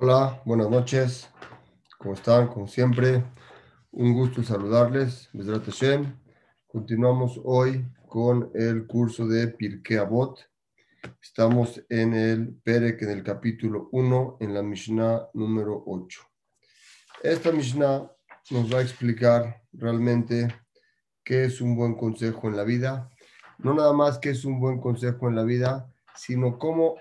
Hola, buenas noches. ¿Cómo están? Como siempre, un gusto saludarles. Continuamos hoy con el curso de Pirkei Avot. Estamos en el Perek, en el capítulo 1, en la Mishnah número 8. Esta Mishnah nos va a explicar realmente qué es un buen consejo en la vida. No nada más qué es un buen consejo en la vida, sino cómo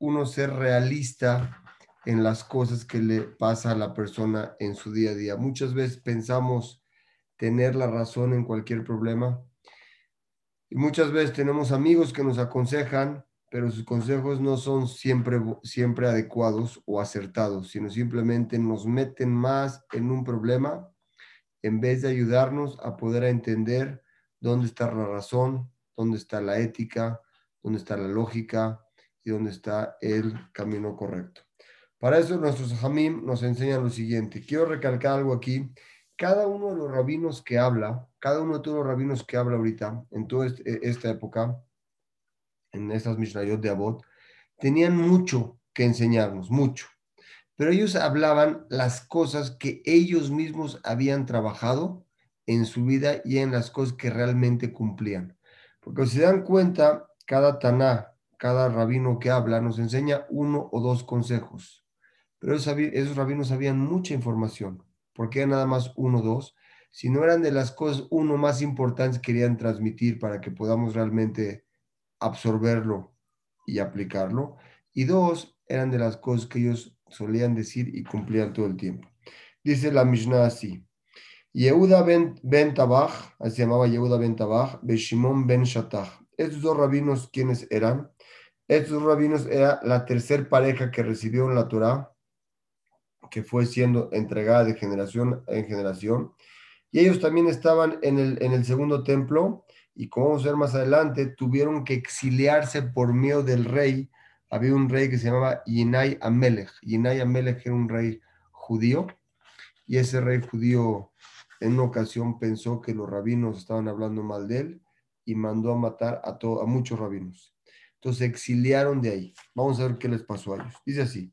uno ser realista en las cosas que le pasa a la persona en su día a día. Muchas veces pensamos tener la razón en cualquier problema y muchas veces tenemos amigos que nos aconsejan, pero sus consejos no son siempre, siempre adecuados o acertados, sino simplemente nos meten más en un problema en vez de ayudarnos a poder entender dónde está la razón, dónde está la ética, dónde está la lógica y dónde está el camino correcto. Para eso nuestros hamim nos enseñan lo siguiente. Quiero recalcar algo aquí. Cada uno de los rabinos que habla, cada uno de todos los rabinos que habla ahorita, en toda este, esta época, en estas Mishnayot de Abot, tenían mucho que enseñarnos, mucho. Pero ellos hablaban las cosas que ellos mismos habían trabajado en su vida y en las cosas que realmente cumplían. Porque si se dan cuenta, cada taná, cada rabino que habla nos enseña uno o dos consejos pero esos, rabinos sabían mucha información, porque nada más uno o dos, si no eran de las cosas uno más importantes que querían transmitir para que podamos realmente absorberlo y aplicarlo, y dos eran de las cosas que ellos solían decir y cumplían todo el tiempo. Dice la Mishnah así. Yehuda ben, ben Tabach, así se llamaba Yehuda ben Tabach, Beshimon ben Shatach. Estos dos rabinos, ¿quiénes eran? Estos dos rabinos era la tercera pareja que recibió en la Torah que fue siendo entregada de generación en generación. Y ellos también estaban en el, en el segundo templo y como vamos a ver más adelante, tuvieron que exiliarse por miedo del rey. Había un rey que se llamaba Yinay Amelech. Yinay Amelech era un rey judío y ese rey judío en una ocasión pensó que los rabinos estaban hablando mal de él y mandó a matar a, a muchos rabinos. Entonces exiliaron de ahí. Vamos a ver qué les pasó a ellos. Dice así.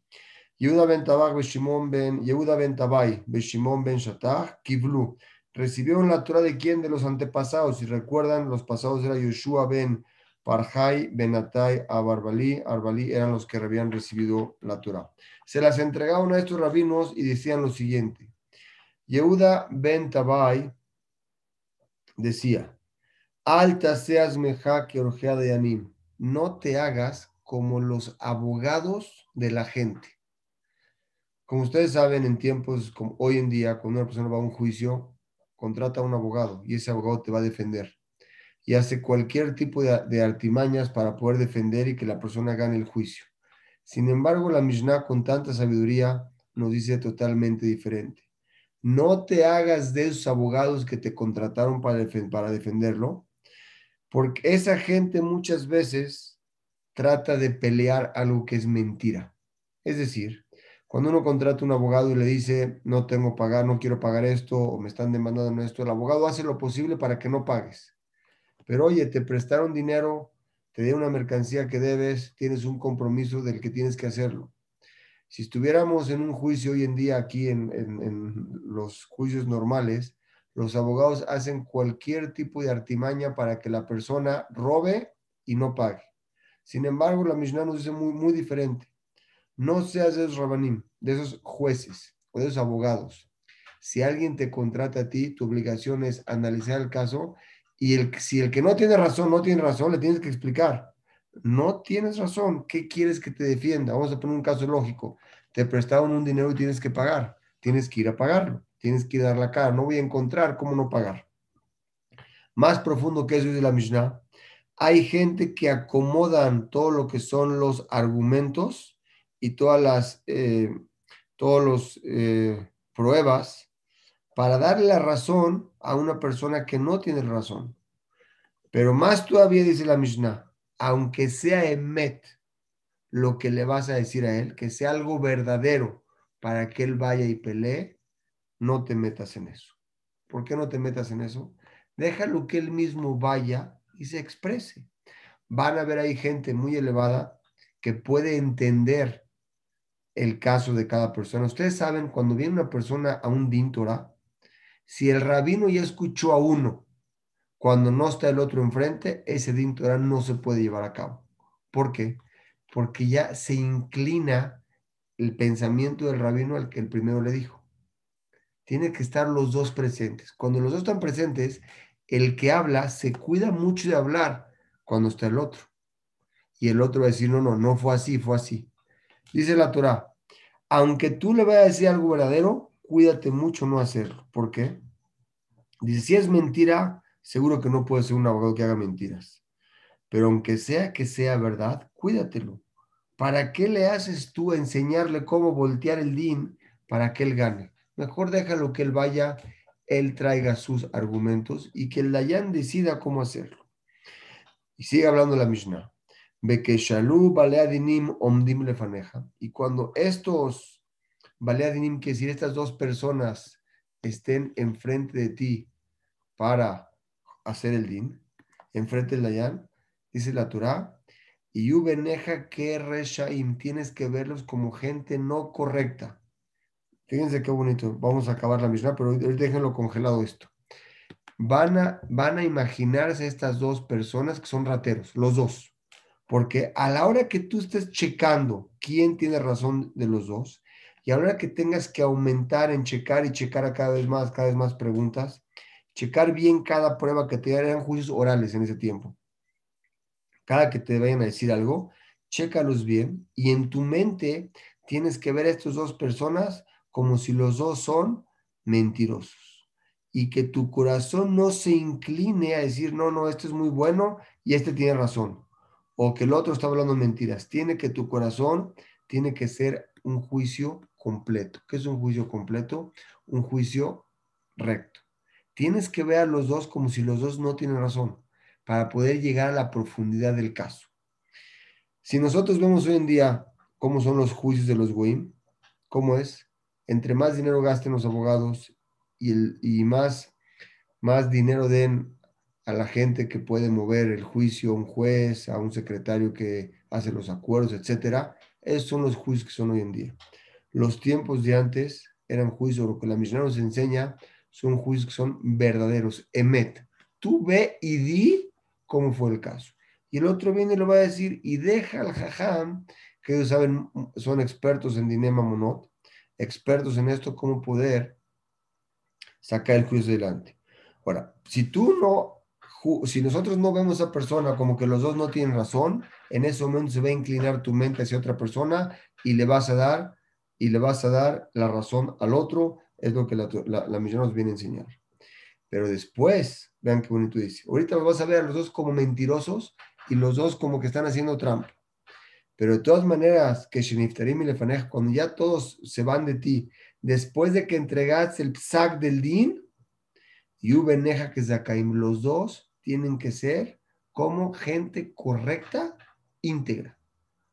Yehuda ben Tabach, Beshimon ben, Yehuda ben Tabai, Beshimon ben Shatach, Kivlu. ¿Recibieron la Torah de quién? De los antepasados. Si recuerdan, los pasados era Yoshua ben Parjai, Benatai, Abarbali. Arbali eran los que habían recibido la Torah. Se las entregaron a estos rabinos y decían lo siguiente. Yehuda ben Tabai decía, Alta seas meja que de yanim. No te hagas como los abogados de la gente. Como ustedes saben, en tiempos como hoy en día, cuando una persona va a un juicio, contrata a un abogado y ese abogado te va a defender. Y hace cualquier tipo de, artimañas para poder defender y que la persona gane el juicio. Sin embargo, la Mishnah con tanta sabiduría nos dice totalmente diferente. No te hagas de esos abogados que te contrataron para, para defenderlo, porque esa gente muchas veces trata de pelear algo que es mentira. Es decir, cuando uno contrata un abogado y le dice, no tengo pagar, no quiero pagar esto, o me están demandando esto, el abogado hace lo posible para que no pagues. Pero oye, te prestaron dinero, te dieron una mercancía que debes, tienes un compromiso del que tienes que hacerlo. Si estuviéramos en un juicio hoy en día aquí en, en los juicios normales, los abogados hacen cualquier tipo de artimaña para que la persona robe y no pague. Sin embargo, la Mishnah nos dice muy, muy diferente. No seas de esos rabanim, de esos jueces o de esos abogados. Si alguien te contrata a ti, tu obligación es analizar el caso y el, si el que no tiene razón, no tiene razón, le tienes que explicar. No tienes razón, ¿qué quieres que te defienda? Vamos a poner un caso lógico. Te prestaron un dinero y tienes que pagar. Tienes que ir a pagarlo. Tienes que ir a dar la cara. No voy a encontrar cómo no pagar. Más profundo que eso es de la Mishnah. Hay gente que acomodan todo lo que son los argumentos y todas las eh, todos los eh, pruebas para darle la razón a una persona que no tiene razón. Pero más todavía dice la Mishnah, aunque sea emet lo que le vas a decir a él, que sea algo verdadero para que él vaya y pelee, no te metas en eso. ¿Por qué no te metas en eso? Déjalo que él mismo vaya y se exprese. Van a ver ahí gente muy elevada que puede entender el caso de cada persona. Ustedes saben, cuando viene una persona a un din si el rabino ya escuchó a uno, cuando no está el otro enfrente, ese din no se puede llevar a cabo. ¿Por qué? Porque ya se inclina el pensamiento del rabino al que el primero le dijo. Tiene que estar los dos presentes. Cuando los dos están presentes, el que habla se cuida mucho de hablar cuando está el otro. Y el otro va a decir, no, no, no fue así, fue así. Dice la Torah, aunque tú le vayas a decir algo verdadero, cuídate mucho no hacerlo. ¿Por qué? Dice, si es mentira, seguro que no puede ser un abogado que haga mentiras. Pero aunque sea que sea verdad, cuídatelo. ¿Para qué le haces tú enseñarle cómo voltear el din para que él gane? Mejor déjalo que él vaya, él traiga sus argumentos y que el Dayan decida cómo hacerlo. Y sigue hablando la Mishnah. Omdim lefaneja. Y cuando estos baleadinim, que decir estas dos personas estén enfrente de ti para hacer el din, enfrente del Dayan, dice la Torah, y ubeneja que tienes que verlos como gente no correcta. Fíjense qué bonito. Vamos a acabar la Mishnah, pero déjenlo congelado esto. Van a, van a imaginarse estas dos personas que son rateros, los dos. Porque a la hora que tú estés checando quién tiene razón de los dos, y a la hora que tengas que aumentar en checar y checar a cada vez más, cada vez más preguntas, checar bien cada prueba que te hagan juicios orales en ese tiempo. Cada que te vayan a decir algo, chécalos bien y en tu mente tienes que ver a estas dos personas como si los dos son mentirosos y que tu corazón no se incline a decir, no, no, este es muy bueno y este tiene razón, o que el otro está hablando mentiras. Tiene que tu corazón, tiene que ser un juicio completo. ¿Qué es un juicio completo? Un juicio recto. Tienes que ver a los dos como si los dos no tienen razón para poder llegar a la profundidad del caso. Si nosotros vemos hoy en día cómo son los juicios de los Goim, cómo es, entre más dinero gasten los abogados y, más, más dinero den a la gente que puede mover el juicio, a un juez, a un secretario que hace los acuerdos, etcétera, esos son los juicios que son hoy en día. Los tiempos de antes eran juicios, lo que la Mishnah nos enseña son juicios que son verdaderos, emet. Tú ve y di cómo fue el caso. Y el otro viene y lo va a decir y deja al jajam, que ellos saben, son expertos en dinema monot, expertos en esto, cómo poder sacar el juicio adelante. Ahora, si tú no, si nosotros no vemos a persona como que los dos no tienen razón, en ese momento se va a inclinar tu mente hacia otra persona y le vas a dar, y le vas a dar la razón al otro, es lo que la, la, misión nos viene a enseñar. Pero después, vean qué bonito dice. Ahorita vas a ver a los dos como mentirosos y los dos como que están haciendo trampa. Pero de todas maneras, que Sheniftarim y Lefanej, cuando ya todos se van de ti, después de que entregaste el psak del din, y Ubeneja que Zakaim, los dos tienen que ser como gente correcta, íntegra.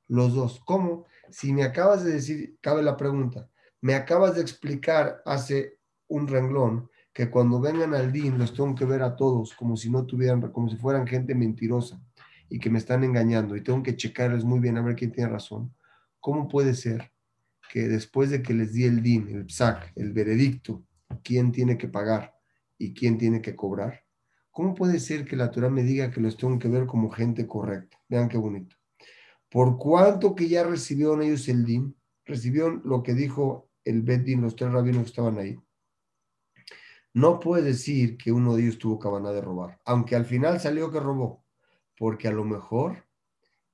Los dos. ¿Cómo? Si me acabas de decir, cabe la pregunta, me acabas de explicar hace un renglón que cuando vengan al DIN los tengo que ver a todos como si no tuvieran, como si fueran gente mentirosa y que me están engañando y tengo que checarles muy bien a ver quién tiene razón. ¿Cómo puede ser que después de que les di el DIN, el PSAC, el veredicto, quién tiene que pagar y quién tiene que cobrar? ¿Cómo puede ser que la Torah me diga que los tengo que ver como gente correcta? Vean qué bonito. Por cuanto que ya recibieron ellos el DIN, recibieron lo que dijo el Beddin, los tres rabinos que estaban ahí. No puede decir que uno de ellos tuvo cabana de robar, aunque al final salió que robó, porque a lo mejor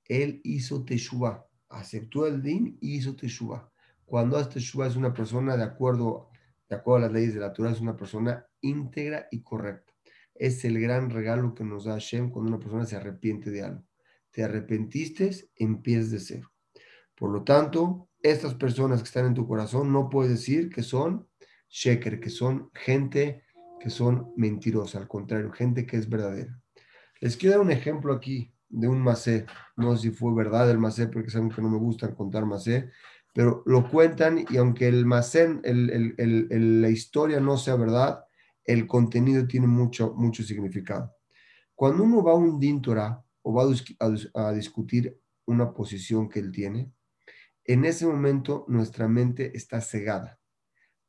él hizo teshuva, aceptó el din y hizo teshuva. Cuando hace teshuva es una persona de acuerdo, de acuerdo a las leyes de la Torah, es una persona íntegra y correcta. Es el gran regalo que nos da Hashem cuando una persona se arrepiente de algo te arrepentiste, empiezas de cero. Por lo tanto, estas personas que están en tu corazón no puedes decir que son sheker, que son gente que son mentirosa, al contrario, gente que es verdadera. Les quiero dar un ejemplo aquí de un macé. No sé si fue verdad el macé, porque saben que no me gusta contar macé, pero lo cuentan y aunque el macé, la historia no sea verdad, el contenido tiene mucho, mucho significado. Cuando uno va a un dintora, o va a, discutir una posición que él tiene, en ese momento nuestra mente está cegada.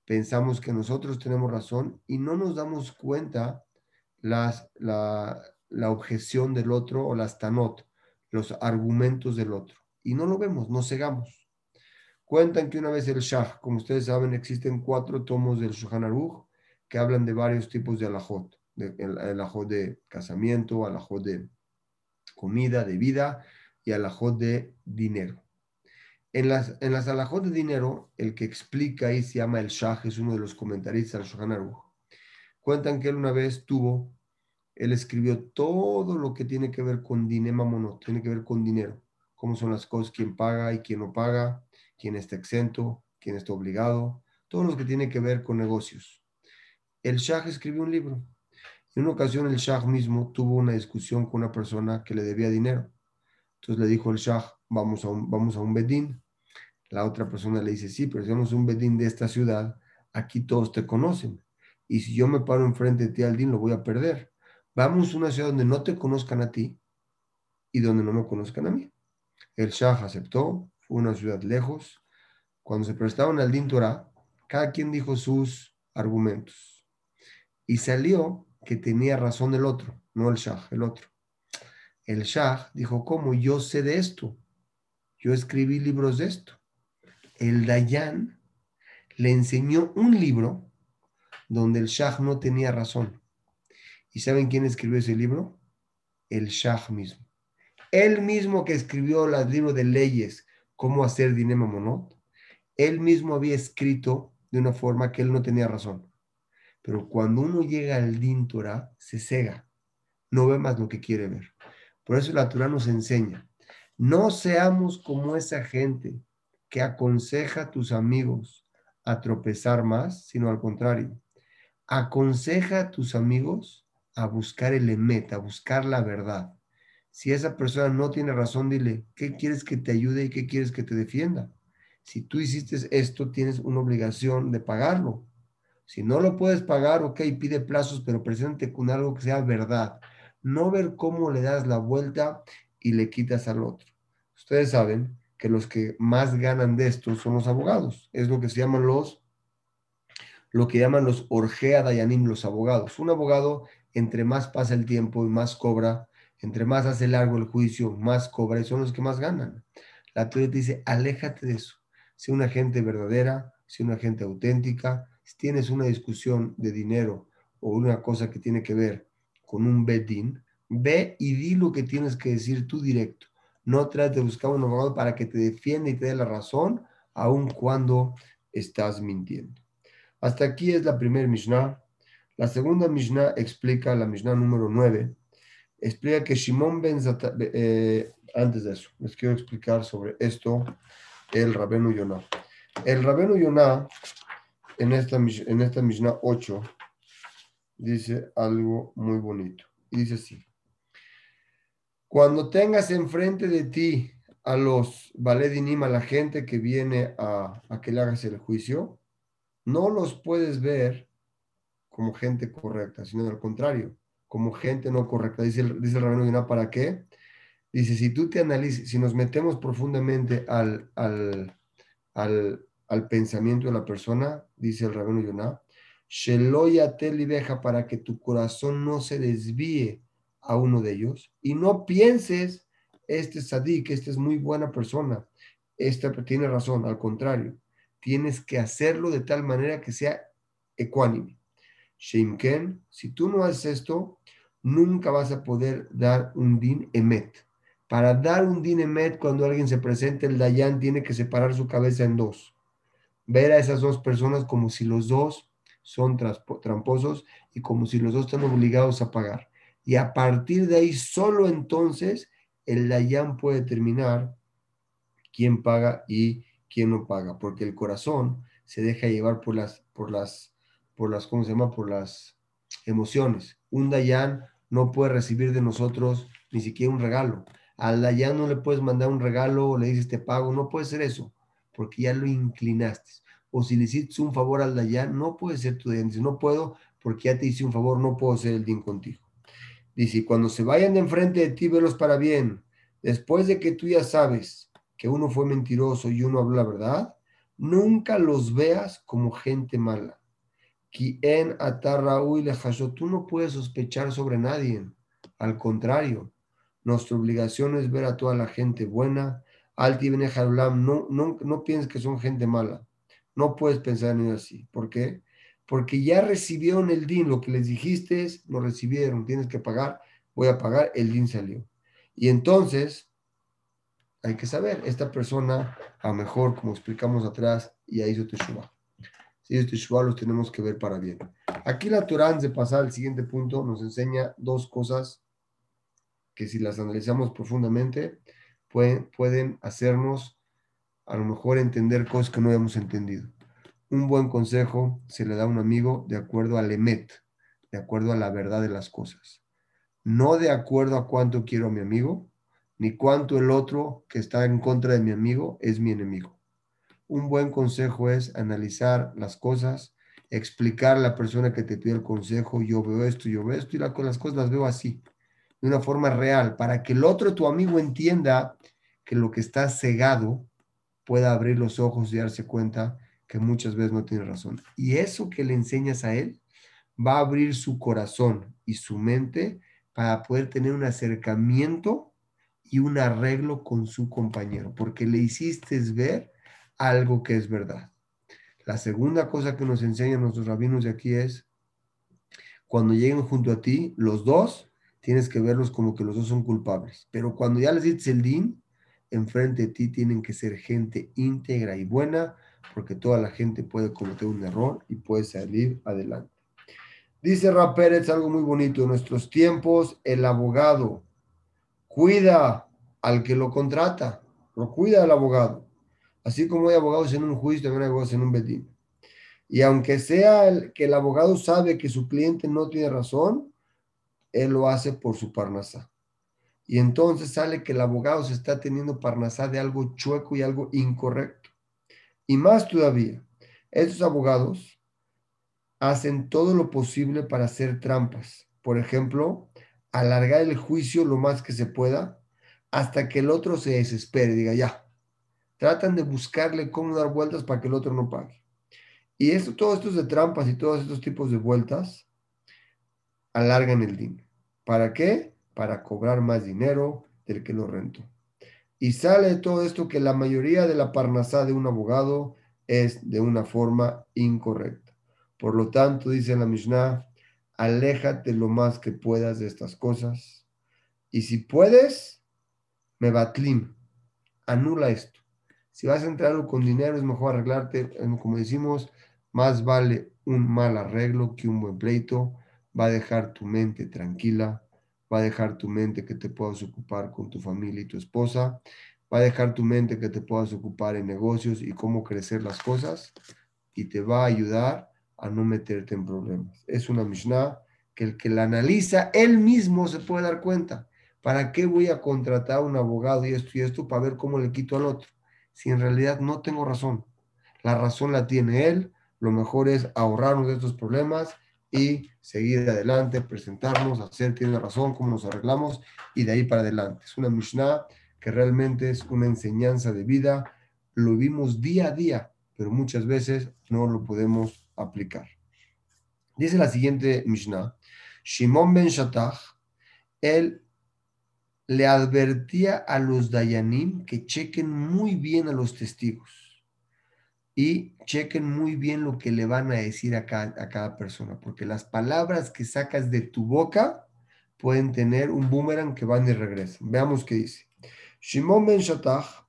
Pensamos que nosotros tenemos razón y no nos damos cuenta las, la, la objeción del otro o las tanot, los argumentos del otro. Y no lo vemos, nos cegamos. Cuentan que una vez el Shah, como ustedes saben, existen cuatro tomos del Shulchan que hablan de varios tipos de alajot. De, el, alajot de casamiento, alajot de comida, de vida y alajot de dinero. En las, en las alajot de dinero, el que explica ahí se llama el Shah, es uno de los comentaristas del Shulchan Aruch. Cuentan que él una vez tuvo, él escribió todo lo que tiene que ver con dinema mono, tiene que ver con dinero, cómo son las cosas, quién paga y quién no paga, quién está exento, quién está obligado, todo lo que tiene que ver con negocios. El Shah escribió un libro. En una ocasión el Shah mismo tuvo una discusión con una persona que le debía dinero. Entonces le dijo el Shah, vamos a un, vamos a un bedín. La otra persona le dice, sí, pero si vamos un bedín de esta ciudad, aquí todos te conocen. Y si yo me paro enfrente de ti al din, lo voy a perder. Vamos a una ciudad donde no te conozcan a ti y donde no me conozcan a mí. El Shah aceptó, fue una ciudad lejos. Cuando se prestaron al din Torah, cada quien dijo sus argumentos. Y salió que tenía razón el otro, no el Shah, el otro. El Shah dijo, ¿cómo? Yo sé de esto. Yo escribí libros de esto el Dayan le enseñó un libro donde el Shah no tenía razón. ¿Y saben quién escribió ese libro? El Shah mismo. Él mismo que escribió el libro de leyes, cómo hacer dinero monot, él mismo había escrito de una forma que él no tenía razón. Pero cuando uno llega al Din Torah, se cega, no ve más lo que quiere ver. Por eso la Torah nos enseña, no seamos como esa gente que aconseja a tus amigos a tropezar más, sino al contrario. Aconseja a tus amigos a buscar el emet, a buscar la verdad. Si esa persona no tiene razón, dile, ¿qué quieres que te ayude y qué quieres que te defienda? Si tú hiciste esto, tienes una obligación de pagarlo. Si no lo puedes pagar, ok, pide plazos, pero presente con algo que sea verdad. No ver cómo le das la vuelta y le quitas al otro. Ustedes saben que los que más ganan de esto son los abogados. Es lo que se llaman los, lo que llaman los Orgea Dayanim, los abogados. Un abogado, entre más pasa el tiempo y más cobra, entre más hace largo el juicio, más cobra y son los que más ganan. La teoría te dice, aléjate de eso. Sé una gente verdadera, sé una gente auténtica. Tienes una discusión de dinero o una cosa que tiene que ver con un bedín, ve y di lo que tienes que decir tú directo. No trates de buscar un abogado para que te defienda y te dé la razón, aun cuando estás mintiendo. Hasta aquí es la primera Mishnah. La segunda Mishnah explica, la Mishnah número 9, explica que Shimon ben Zata, eh, antes de eso, les quiero explicar sobre esto, el Rabenu Yonah. El Rabenu Yonah, en esta, en esta Mishnah 8, dice algo muy bonito. Dice así. Cuando tengas enfrente de ti a los valedinim, a la gente que viene a, que le hagas el juicio, no los puedes ver como gente correcta, sino al contrario, como gente no correcta. Dice el, dice el Rabino ¿para qué? Dice, si tú te analizas, si nos metemos profundamente al, al, al, pensamiento de la persona, dice el Rabino Yonah, Sheloya te para que tu corazón no se desvíe a uno de ellos y no pienses, este es sadik, este es muy buena persona, este tiene razón, al contrario, tienes que hacerlo de tal manera que sea ecuánime. Shimken, si tú no haces esto, nunca vas a poder dar un din emet. Para dar un din emet, cuando alguien se presente, el dayan tiene que separar su cabeza en dos. Ver a esas dos personas como si los dos son tramposos y como si los dos están obligados a pagar. Y a partir de ahí, solo entonces, el Dayan puede determinar quién paga y quién no paga, porque el corazón se deja llevar por las, por las, por las, ¿cómo se llama? Por las emociones. Un Dayan no puede recibir de nosotros ni siquiera un regalo. Al Dayan no le puedes mandar un regalo o le dices te pago, no puede ser eso, porque ya lo inclinaste. O si le hiciste un favor al Dayan, no puede ser tu Dayan. no puedo porque ya te hice un favor, no puedo ser el din contigo. Dice, cuando se vayan de enfrente de ti, velos para bien. Después de que tú ya sabes que uno fue mentiroso y uno habló la verdad, nunca los veas como gente mala. Quien Tú no puedes sospechar sobre nadie. Al contrario, nuestra obligación es ver a toda la gente buena. Alti no, no, no pienses que son gente mala. No puedes pensar en ellos así. ¿Por qué? Porque ya recibieron el DIN. Lo que les dijiste es, lo recibieron, tienes que pagar. Voy a pagar, el DIN salió. Y entonces, hay que saber, esta persona, a mejor, como explicamos atrás, ya hizo Teshuvah. Si hizo Teshuvah, los tenemos que ver para bien. Aquí la Torah, de pasar al siguiente punto, nos enseña dos cosas que si las analizamos profundamente, pueden, hacernos a lo mejor entender cosas que no habíamos entendido. Un buen consejo se le da a un amigo de acuerdo al emet, de acuerdo a la verdad de las cosas. No de acuerdo a cuánto quiero a mi amigo, ni cuánto el otro que está en contra de mi amigo es mi enemigo. Un buen consejo es analizar las cosas, explicar a la persona que te pide el consejo, yo veo esto, yo veo esto, y las cosas las veo así de una forma real, para que el otro, tu amigo, entienda que lo que está cegado pueda abrir los ojos y darse cuenta que muchas veces no tiene razón. Y eso que le enseñas a él va a abrir su corazón y su mente para poder tener un acercamiento y un arreglo con su compañero, porque le hiciste ver algo que es verdad. La segunda cosa que nos enseñan nuestros rabinos de aquí es, cuando lleguen junto a ti, los dos tienes que verlos como que los dos son culpables. Pero cuando ya les dices el din, enfrente de ti tienen que ser gente íntegra y buena, porque toda la gente puede cometer un error y puede salir adelante. Dice Rapérez algo muy bonito. En nuestros tiempos, el abogado cuida al que lo contrata, lo cuida al abogado. Así como hay abogados en un juicio, también hay abogados en un bedín. Y aunque sea el, que el abogado sabe que su cliente no tiene razón, él lo hace por su parnasá. Y entonces sale que el abogado se está teniendo parnasá de algo chueco y algo incorrecto. Y más todavía, estos abogados hacen todo lo posible para hacer trampas. Por ejemplo, alargar el juicio lo más que se pueda hasta que el otro se desespere, diga ya. Tratan de buscarle cómo dar vueltas para que el otro no pague. Y esto, todos estos de trampas y todos estos tipos de vueltas alargan el dinero. ¿Para qué? Para cobrar más dinero del que lo rentó. Y sale todo esto que la mayoría de la parnasá de un abogado es de una forma incorrecta. Por lo tanto, dice la Mishnah, aléjate lo más que puedas de estas cosas. Y si puedes, me batlim, anula esto. Si vas a entrar con dinero, es mejor arreglarte, como decimos, más vale un mal arreglo que un buen pleito va a dejar tu mente tranquila, va a dejar tu mente que te puedas ocupar con tu familia y tu esposa, va a dejar tu mente que te puedas ocupar en negocios y cómo crecer las cosas y te va a ayudar a no meterte en problemas. Es una Mishnah que el que la analiza, él mismo se puede dar cuenta. ¿Para qué voy a contratar a un abogado y esto y esto para ver cómo le quito al otro? Si en realidad no tengo razón. La razón la tiene él. Lo mejor es ahorrarnos de estos problemas y seguir adelante, presentarnos, hacer, tiene razón, cómo nos arreglamos y de ahí para adelante. Es una Mishnah que realmente es una enseñanza de vida, lo vimos día a día, pero muchas veces no lo podemos aplicar. Dice la siguiente Mishnah, Shimon ben Shatach, él le advertía a los Dayanim que chequen muy bien a los testigos y chequen muy bien lo que le van a decir a cada, a cada persona, porque las palabras que sacas de tu boca pueden tener un boomerang que van y regresan. Veamos qué dice. Shimon ben Shatach,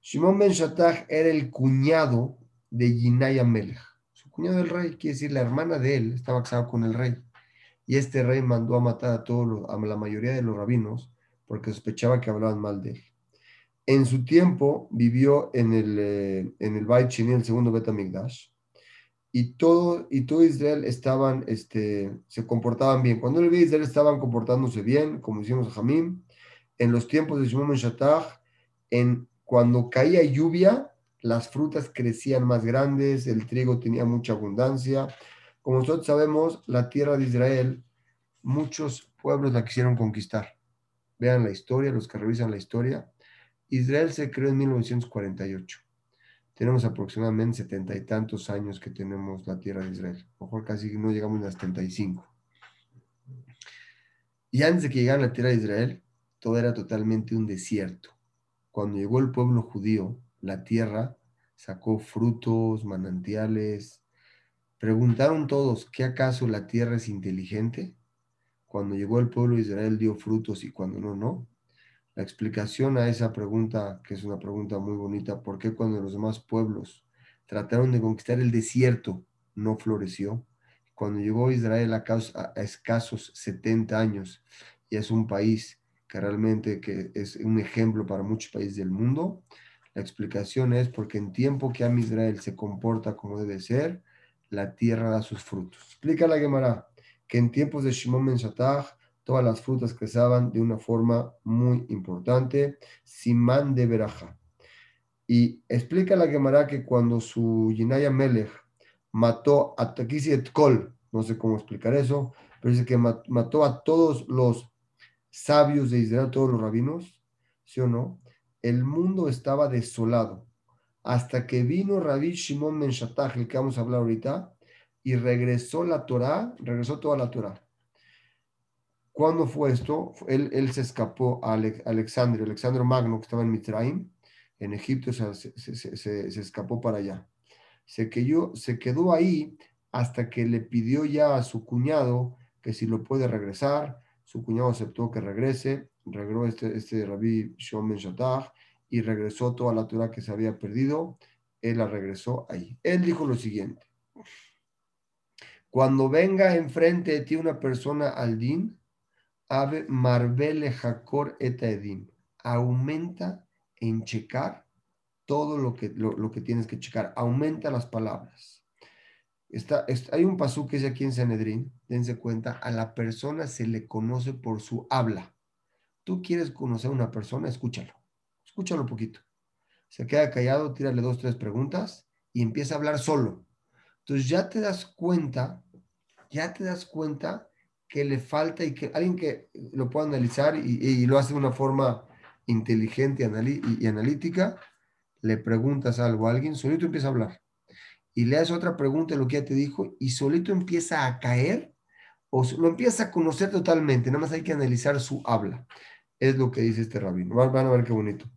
Shimon ben Shatach era el cuñado de Yinaya Melech. Su cuñado del rey, quiere decir la hermana de él, estaba casado con el rey. Y este rey mandó a matar a todos a la mayoría de los rabinos porque sospechaba que hablaban mal de él en su tiempo vivió en el, eh, en el Bait en el segundo Betamigdash, y todo, y todo Israel estaban, este, se comportaban bien. Cuando el Israel estaban comportándose bien, como hicimos a Jamim, en los tiempos de Shimon Shatach, en, cuando caía lluvia, las frutas crecían más grandes, el trigo tenía mucha abundancia. Como nosotros sabemos, la tierra de Israel, muchos pueblos la quisieron conquistar. Vean la historia, los que revisan la historia, Israel se creó en 1948. Tenemos aproximadamente setenta y tantos años que tenemos la tierra de Israel. A lo mejor casi no llegamos a las 75. Y antes de que llegara la tierra de Israel, todo era totalmente un desierto. Cuando llegó el pueblo judío, la tierra sacó frutos, manantiales. Preguntaron todos, ¿qué acaso la tierra es inteligente? Cuando llegó el pueblo de Israel dio frutos y cuando no, no. La explicación a esa pregunta, que es una pregunta muy bonita, ¿por qué cuando los demás pueblos trataron de conquistar el desierto no floreció? Cuando llegó Israel a, a escasos 70 años y es un país que realmente que es un ejemplo para muchos países del mundo, la explicación es porque en tiempo que Am Israel se comporta como debe ser, la tierra da sus frutos. Explica la Gemara que en tiempos de Shimon Ben todas las frutas crecían de una forma muy importante, simán de veraja. Y explica la Gemara que cuando su Yinaya Melech mató a Takisi Etkol, no sé cómo explicar eso, pero dice que mató a todos los sabios de Israel, todos los rabinos, ¿sí o no? El mundo estaba desolado hasta que vino Rabbi Shimon Ben el que vamos a hablar ahorita, y regresó la Torah, regresó toda la Torah. ¿Cuándo fue esto? Él, se escapó a Alexandria, Alexandro Magno, que estaba en Mitraim, en Egipto, se, escapó para allá. Se quedó, se quedó ahí hasta que le pidió ya a su cuñado que si lo puede regresar. Su cuñado aceptó que regrese, regresó este, este rabí Shom y regresó toda la Torah que se había perdido. Él la regresó ahí. Él dijo lo siguiente. Cuando venga enfrente de ti una persona al din, Ave Marbele Jacor Edim. Aumenta en checar todo lo que, lo, que tienes que checar. Aumenta las palabras. Está, hay un pasú que es aquí en Sanedrín. Dense cuenta, a la persona se le conoce por su habla. Tú quieres conocer a una persona, escúchalo. Escúchalo un poquito. Se queda callado, tírale dos, tres preguntas y empieza a hablar solo. Entonces ya te das cuenta, ya te das cuenta que le falta y que alguien que lo pueda analizar y, lo hace de una forma inteligente y, analítica, le preguntas algo a alguien, solito empieza a hablar. Y le haces otra pregunta de lo que ya te dijo y solito empieza a caer o lo empieza a conocer totalmente. Nada más hay que analizar su habla. Es lo que dice este rabino. Van a ver qué bonito.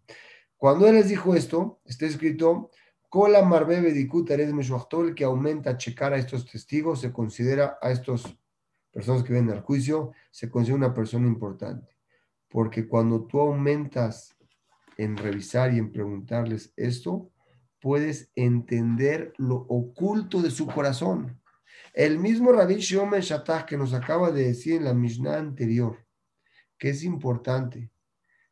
Cuando él les dijo esto, está escrito, Kola Marbebe el que aumenta a checar a estos testigos, se considera a estos personas que vienen al juicio, se considera una persona importante. Porque cuando tú aumentas en revisar y en preguntarles esto, puedes entender lo oculto de su corazón. El mismo Rabbi Shiomen Shatach que nos acaba de decir en la Mishnah anterior, que es importante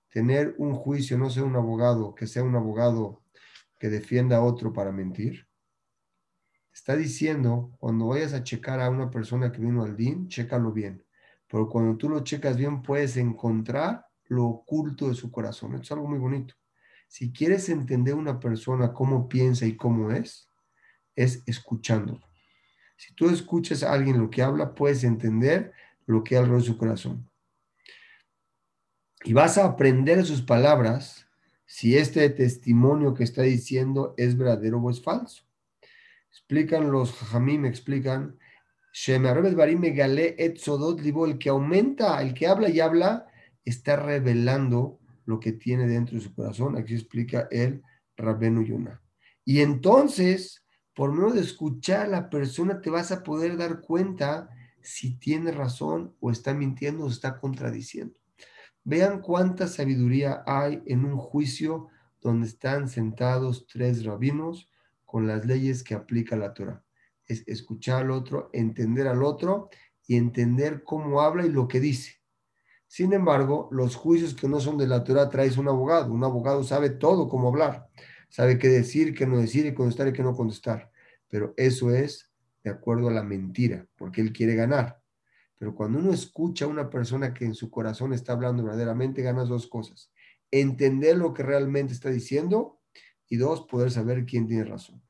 tener un juicio, no ser un abogado, que sea un abogado que defienda a otro para mentir, Está diciendo, cuando vayas a checar a una persona que vino al DIN, chécalo bien. Pero cuando tú lo checas bien, puedes encontrar lo oculto de su corazón. Esto es algo muy bonito. Si quieres entender una persona cómo piensa y cómo es, es escuchándolo. Si tú escuchas a alguien lo que habla, puedes entender lo que hay alrededor de su corazón. Y vas a aprender sus palabras si este testimonio que está diciendo es verdadero o es falso. Explican los me explican, el que aumenta, el que habla y habla, está revelando lo que tiene dentro de su corazón. Aquí explica el Rabenu Yuna. Y entonces, por medio de escuchar a la persona, te vas a poder dar cuenta si tiene razón o está mintiendo o está contradiciendo. Vean cuánta sabiduría hay en un juicio donde están sentados tres rabinos con las leyes que aplica la Torah. Es escuchar al otro, entender al otro y entender cómo habla y lo que dice. Sin embargo, los juicios que no son de la Torah traes un abogado. Un abogado sabe todo cómo hablar, sabe qué decir, qué no decir y contestar y qué no contestar. Pero eso es de acuerdo a la mentira, porque él quiere ganar. Pero cuando uno escucha a una persona que en su corazón está hablando verdaderamente, ganas dos cosas. Entender lo que realmente está diciendo y dos, poder saber quién tiene razón.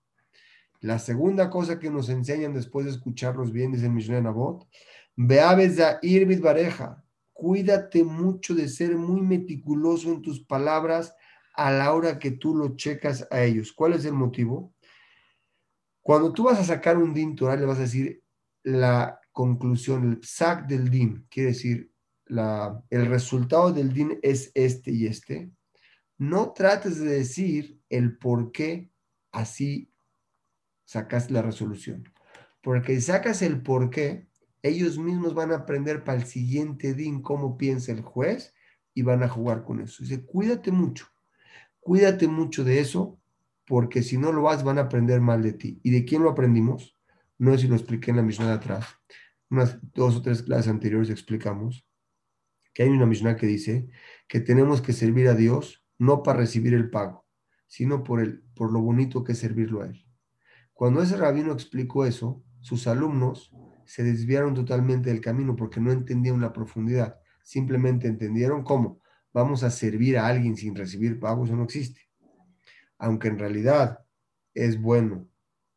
La segunda cosa que nos enseñan después de escucharlos bien, dice Mishnah Nabot, Beaves a Irvid Bareja, cuídate mucho de ser muy meticuloso en tus palabras a la hora que tú lo checas a ellos. ¿Cuál es el motivo? Cuando tú vas a sacar un din Torah, le vas a decir la conclusión, el psak del din, quiere decir la, el resultado del din es este y este. No trates de decir el por qué así sacas la resolución. Porque si sacas el por qué, ellos mismos van a aprender para el siguiente din cómo piensa el juez y van a jugar con eso. Dice, cuídate mucho, cuídate mucho de eso, porque si no lo vas, van a aprender mal de ti. ¿Y de quién lo aprendimos? No sé si lo expliqué en la misión de atrás. Unas dos o tres clases anteriores explicamos que hay una misión que dice que tenemos que servir a Dios no para recibir el pago, sino por, el, por lo bonito que es servirlo a Él. Cuando ese rabino explicó eso, sus alumnos se desviaron totalmente del camino porque no entendían la profundidad. Simplemente entendieron cómo vamos a servir a alguien sin recibir pago, eso no existe. Aunque en realidad es bueno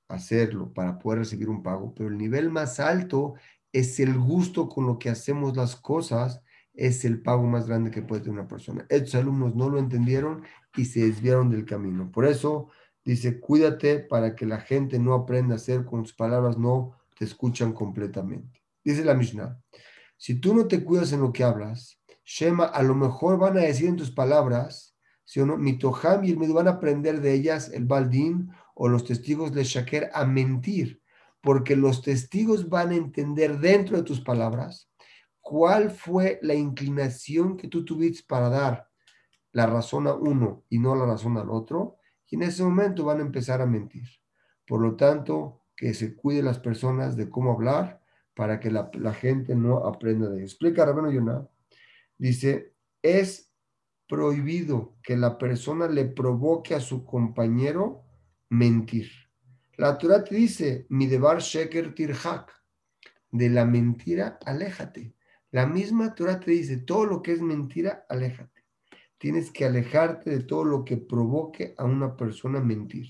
hacerlo para poder recibir un pago, pero el nivel más alto es el gusto con lo que hacemos las cosas, es el pago más grande que puede tener una persona. Estos alumnos no lo entendieron y se desviaron del camino. Por eso dice, cuídate para que la gente no aprenda a hacer con sus palabras, no te escuchan completamente. Dice la Mishnah, si tú no te cuidas en lo que hablas, Shema, a lo mejor van a decir en tus palabras, si o no, Mitoham y el van a aprender de ellas el Baldín o los testigos de Shaker a mentir, porque los testigos van a entender dentro de tus palabras cuál fue la inclinación que tú tuviste para dar la razón a uno y no la razón al otro, y en ese momento van a empezar a mentir. Por lo tanto, que se cuide las personas de cómo hablar para que la, gente no aprenda de ello. Explica Rabino Yonah. Dice, es prohibido que la persona le provoque a su compañero mentir. La Torah te dice, mi debar sheker tirhak, de la mentira, aléjate. La misma Torah te dice, todo lo que es mentira, aléjate. Tienes que alejarte de todo lo que provoque a una persona mentir.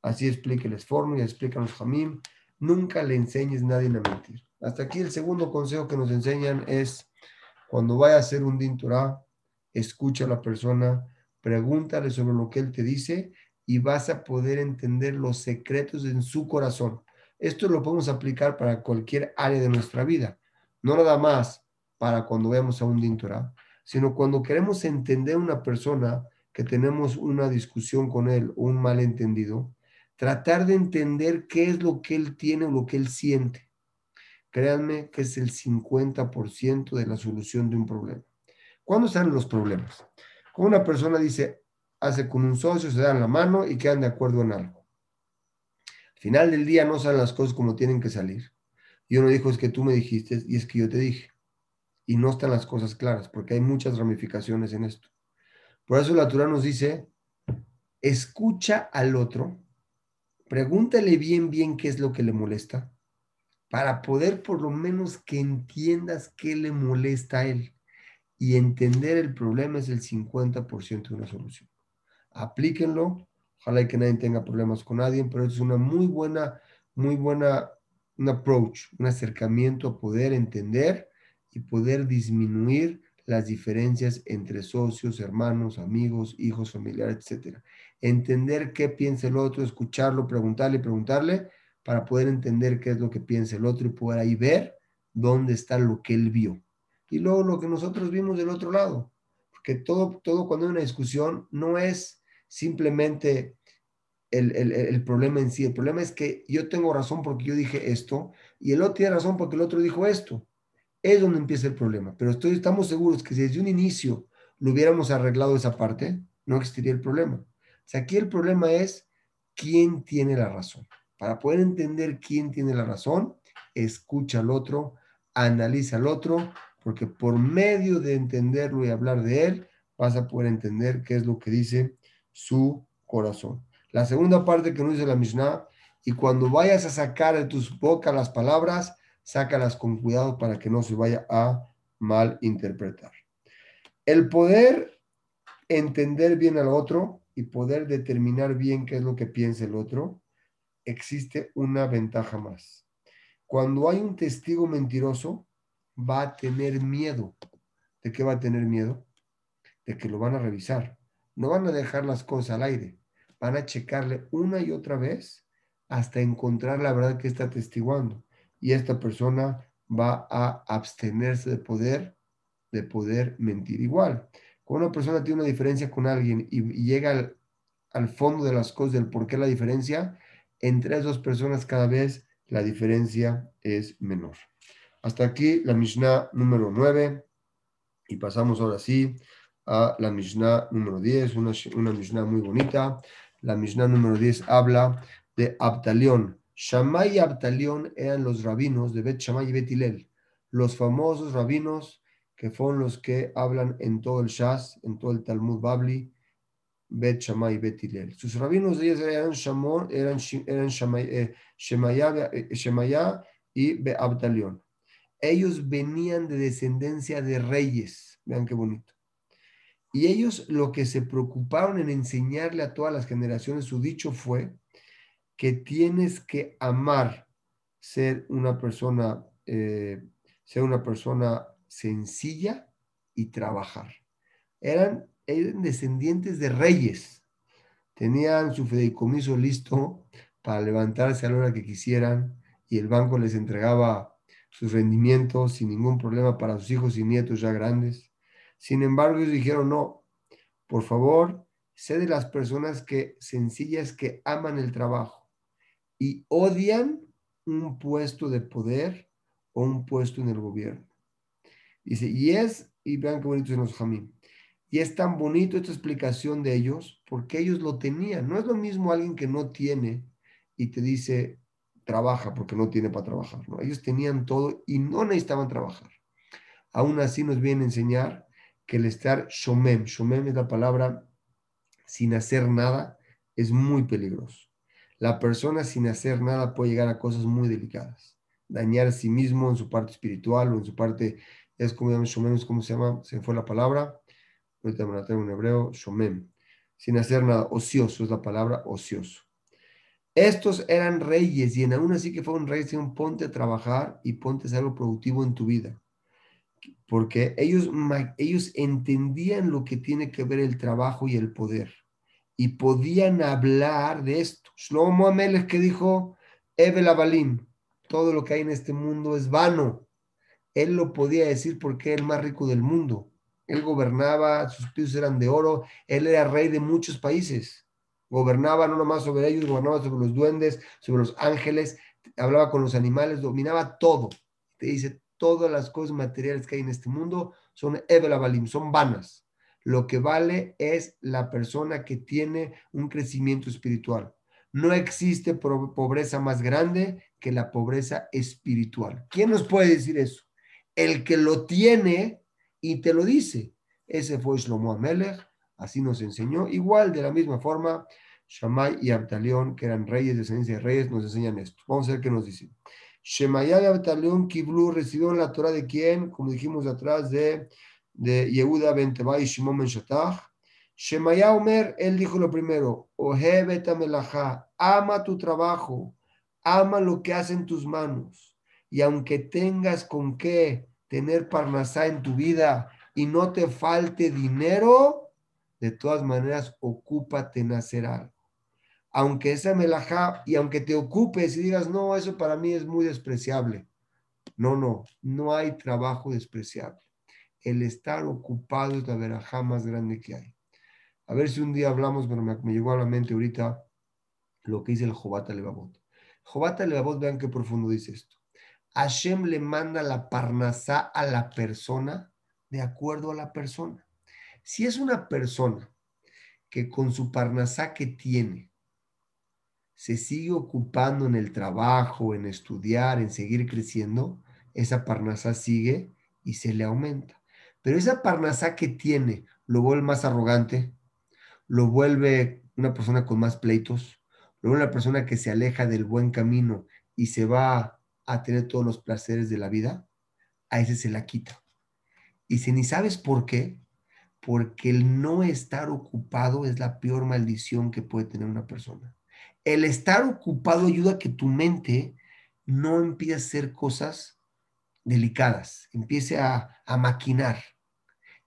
Así explica el esformo y explica los jamim. Nunca le enseñes a nadie a mentir. Hasta aquí el segundo consejo que nos enseñan es, cuando vaya a hacer un din escucha a la persona, pregúntale sobre lo que él te dice y vas a poder entender los secretos en su corazón. Esto lo podemos aplicar para cualquier área de nuestra vida, no nada más para cuando vayamos a un din sino cuando queremos entender a una persona que tenemos una discusión con él o un malentendido, tratar de entender qué es lo que él tiene o lo que él siente. Créanme que es el 50% de la solución de un problema. ¿Cuándo salen los problemas? Cuando una persona dice, hace con un socio, se dan la mano y quedan de acuerdo en algo. Al final del día no salen las cosas como tienen que salir. Y uno dijo, es que tú me dijiste y es que yo te dije. Y no están las cosas claras, porque hay muchas ramificaciones en esto. Por eso la Torah nos dice, escucha al otro Pregúntale bien, bien qué es lo que le molesta, para poder por lo menos que entiendas qué le molesta a él. Y entender el problema es el 50% de una solución. Aplíquenlo. Ojalá que nadie tenga problemas con nadie, pero es una muy buena, muy buena, un approach, un acercamiento a poder entender y poder disminuir las diferencias entre socios, hermanos, amigos, hijos, familiares, etc. Entender qué piensa el otro, escucharlo, preguntarle, preguntarle, para poder entender qué es lo que piensa el otro y poder ahí ver dónde está lo que él vio. Y luego lo que nosotros vimos del otro lado. Porque todo, todo cuando hay una discusión no es simplemente el, el, el, problema en sí. El problema es que yo tengo razón porque yo dije esto y el otro tiene razón porque el otro dijo esto es donde empieza el problema. Pero estoy, estamos seguros que si desde un inicio lo hubiéramos arreglado esa parte, no existiría el problema. O sea, aquí el problema es quién tiene la razón. Para poder entender quién tiene la razón, escucha al otro, analiza al otro, porque por medio de entenderlo y hablar de él, vas a poder entender qué es lo que dice su corazón. La segunda parte que nos dice la Mishnah, y cuando vayas a sacar de tus bocas las palabras, sácalas con cuidado para que no se vaya a mal interpretar. El poder entender bien al otro y poder determinar bien qué es lo que piensa el otro, existe una ventaja más. Cuando hay un testigo mentiroso, va a tener miedo. ¿De qué va a tener miedo? De que lo van a revisar. no van a dejar las cosas al aire, van a checarle una y otra vez hasta encontrar la verdad que está atestiguando. Y esta persona va a abstenerse de poder, de poder mentir. Igual, cuando una persona tiene una diferencia con alguien y, llega al, fondo de las cosas, del por qué la diferencia, entre esas dos personas cada vez la diferencia es menor. Hasta aquí la Mishnah número 9 y pasamos ahora sí a la Mishnah número 10, una, una Mishnah muy bonita. La Mishnah número 10 habla de Abtalión. Shammai y Abtalión eran los rabinos de Bet Shammai y Bet los famosos rabinos que fueron los que hablan en todo el Shas, en todo el Talmud Babli, Bet Shammai y Bet. Sus rabinos de ellos eran Shamon, eran, eran eh, Shemaya, y Abtalión. Ellos venían de descendencia de reyes. Vean qué bonito. Y ellos lo que se preocuparon en enseñarle a todas las generaciones, su dicho fue que tienes que amar ser una persona, eh, ser una persona sencilla y trabajar. Eran, eran descendientes de reyes. Tenían su fideicomiso listo para levantarse a la hora que quisieran y el banco les entregaba sus rendimientos sin ningún problema para sus hijos y nietos ya grandes. Sin embargo, ellos dijeron, no, por favor, sé de las personas que sencillas que aman el trabajo y odian un puesto de poder o un puesto en el gobierno. Dice, y es, y vean qué bonito es los jamín, y es tan bonito esta explicación de ellos porque ellos lo tenían. No es lo mismo alguien que no tiene y te dice, trabaja porque no tiene para trabajar. Ellos tenían todo y no necesitaban trabajar. Aún así nos viene a enseñar que el estar shomem, shomem es la palabra sin hacer nada, es muy peligroso. La persona sin hacer nada puede llegar a cosas muy delicadas. Dañar a sí mismo en su parte espiritual o en su parte, es como ¿cómo se llama? Se fue la palabra. Ahorita me la tengo en hebreo, shomem. Sin hacer nada, ocioso es la palabra ocioso. Estos eran reyes y en aún así que fueron reyes, dijeron ponte a trabajar y ponte a hacer algo productivo en tu vida porque ellos, ellos entendían lo que tiene que ver el trabajo y el poder y podían hablar de esto. Shlomo Amelech que dijo, Ebel Abalim, todo lo que hay en este mundo es vano. Él lo podía decir porque era el más rico del mundo. Él gobernaba, sus pisos eran de oro, él era rey de muchos países. Gobernaba no nomás sobre ellos, gobernaba sobre los duendes, sobre los ángeles, hablaba con los animales, dominaba todo. Te dice, todas las cosas materiales que hay en este mundo son Ebel son vanas. Lo que vale es la persona que tiene un crecimiento espiritual. No existe pobreza más grande que la pobreza espiritual. ¿Quién nos puede decir eso? El que lo tiene y te lo dice. Ese fue Shlomo Amelech, así nos enseñó. Igual, de la misma forma, Shammai y Abtalión, que eran reyes, de descendencia de reyes, nos enseñan esto. Vamos a ver qué nos dicen. Shemaya y Abtalión Kiblu recibieron la Torah de quién, como dijimos atrás, de, de Yehuda Benteba y Shimon Ben Shatach. Shemaya Omer, él dijo lo primero, Ohe Betamelaha, ama tu trabajo, ama lo que hacen tus manos. Y aunque tengas con qué tener parnasá en tu vida y no te falte dinero, de todas maneras, ocúpate en hacer algo aunque esa melajá y aunque te ocupes y digas, no, eso para mí es muy despreciable. No, no, no hay trabajo despreciable. El estar ocupado es la verajá más grande que hay. A ver si un día hablamos, pero me, llegó a la mente ahorita lo que dice el Jobata Levavot. Jobata Levavot, vean qué profundo dice esto. Hashem le manda la parnasá a la persona de acuerdo a la persona. Si es una persona que con su parnasá que tiene, se sigue ocupando en el trabajo, en estudiar, en seguir creciendo, esa parnasá sigue y se le aumenta. Pero esa parnasá que tiene lo vuelve más arrogante, lo vuelve una persona con más pleitos, lo vuelve una persona que se aleja del buen camino y se va a tener todos los placeres de la vida, a ese se la quita. Y si ni sabes por qué, porque el no estar ocupado es la peor maldición que puede tener una persona el estar ocupado ayuda a que tu mente no empiece a hacer cosas delicadas, empiece a, maquinar.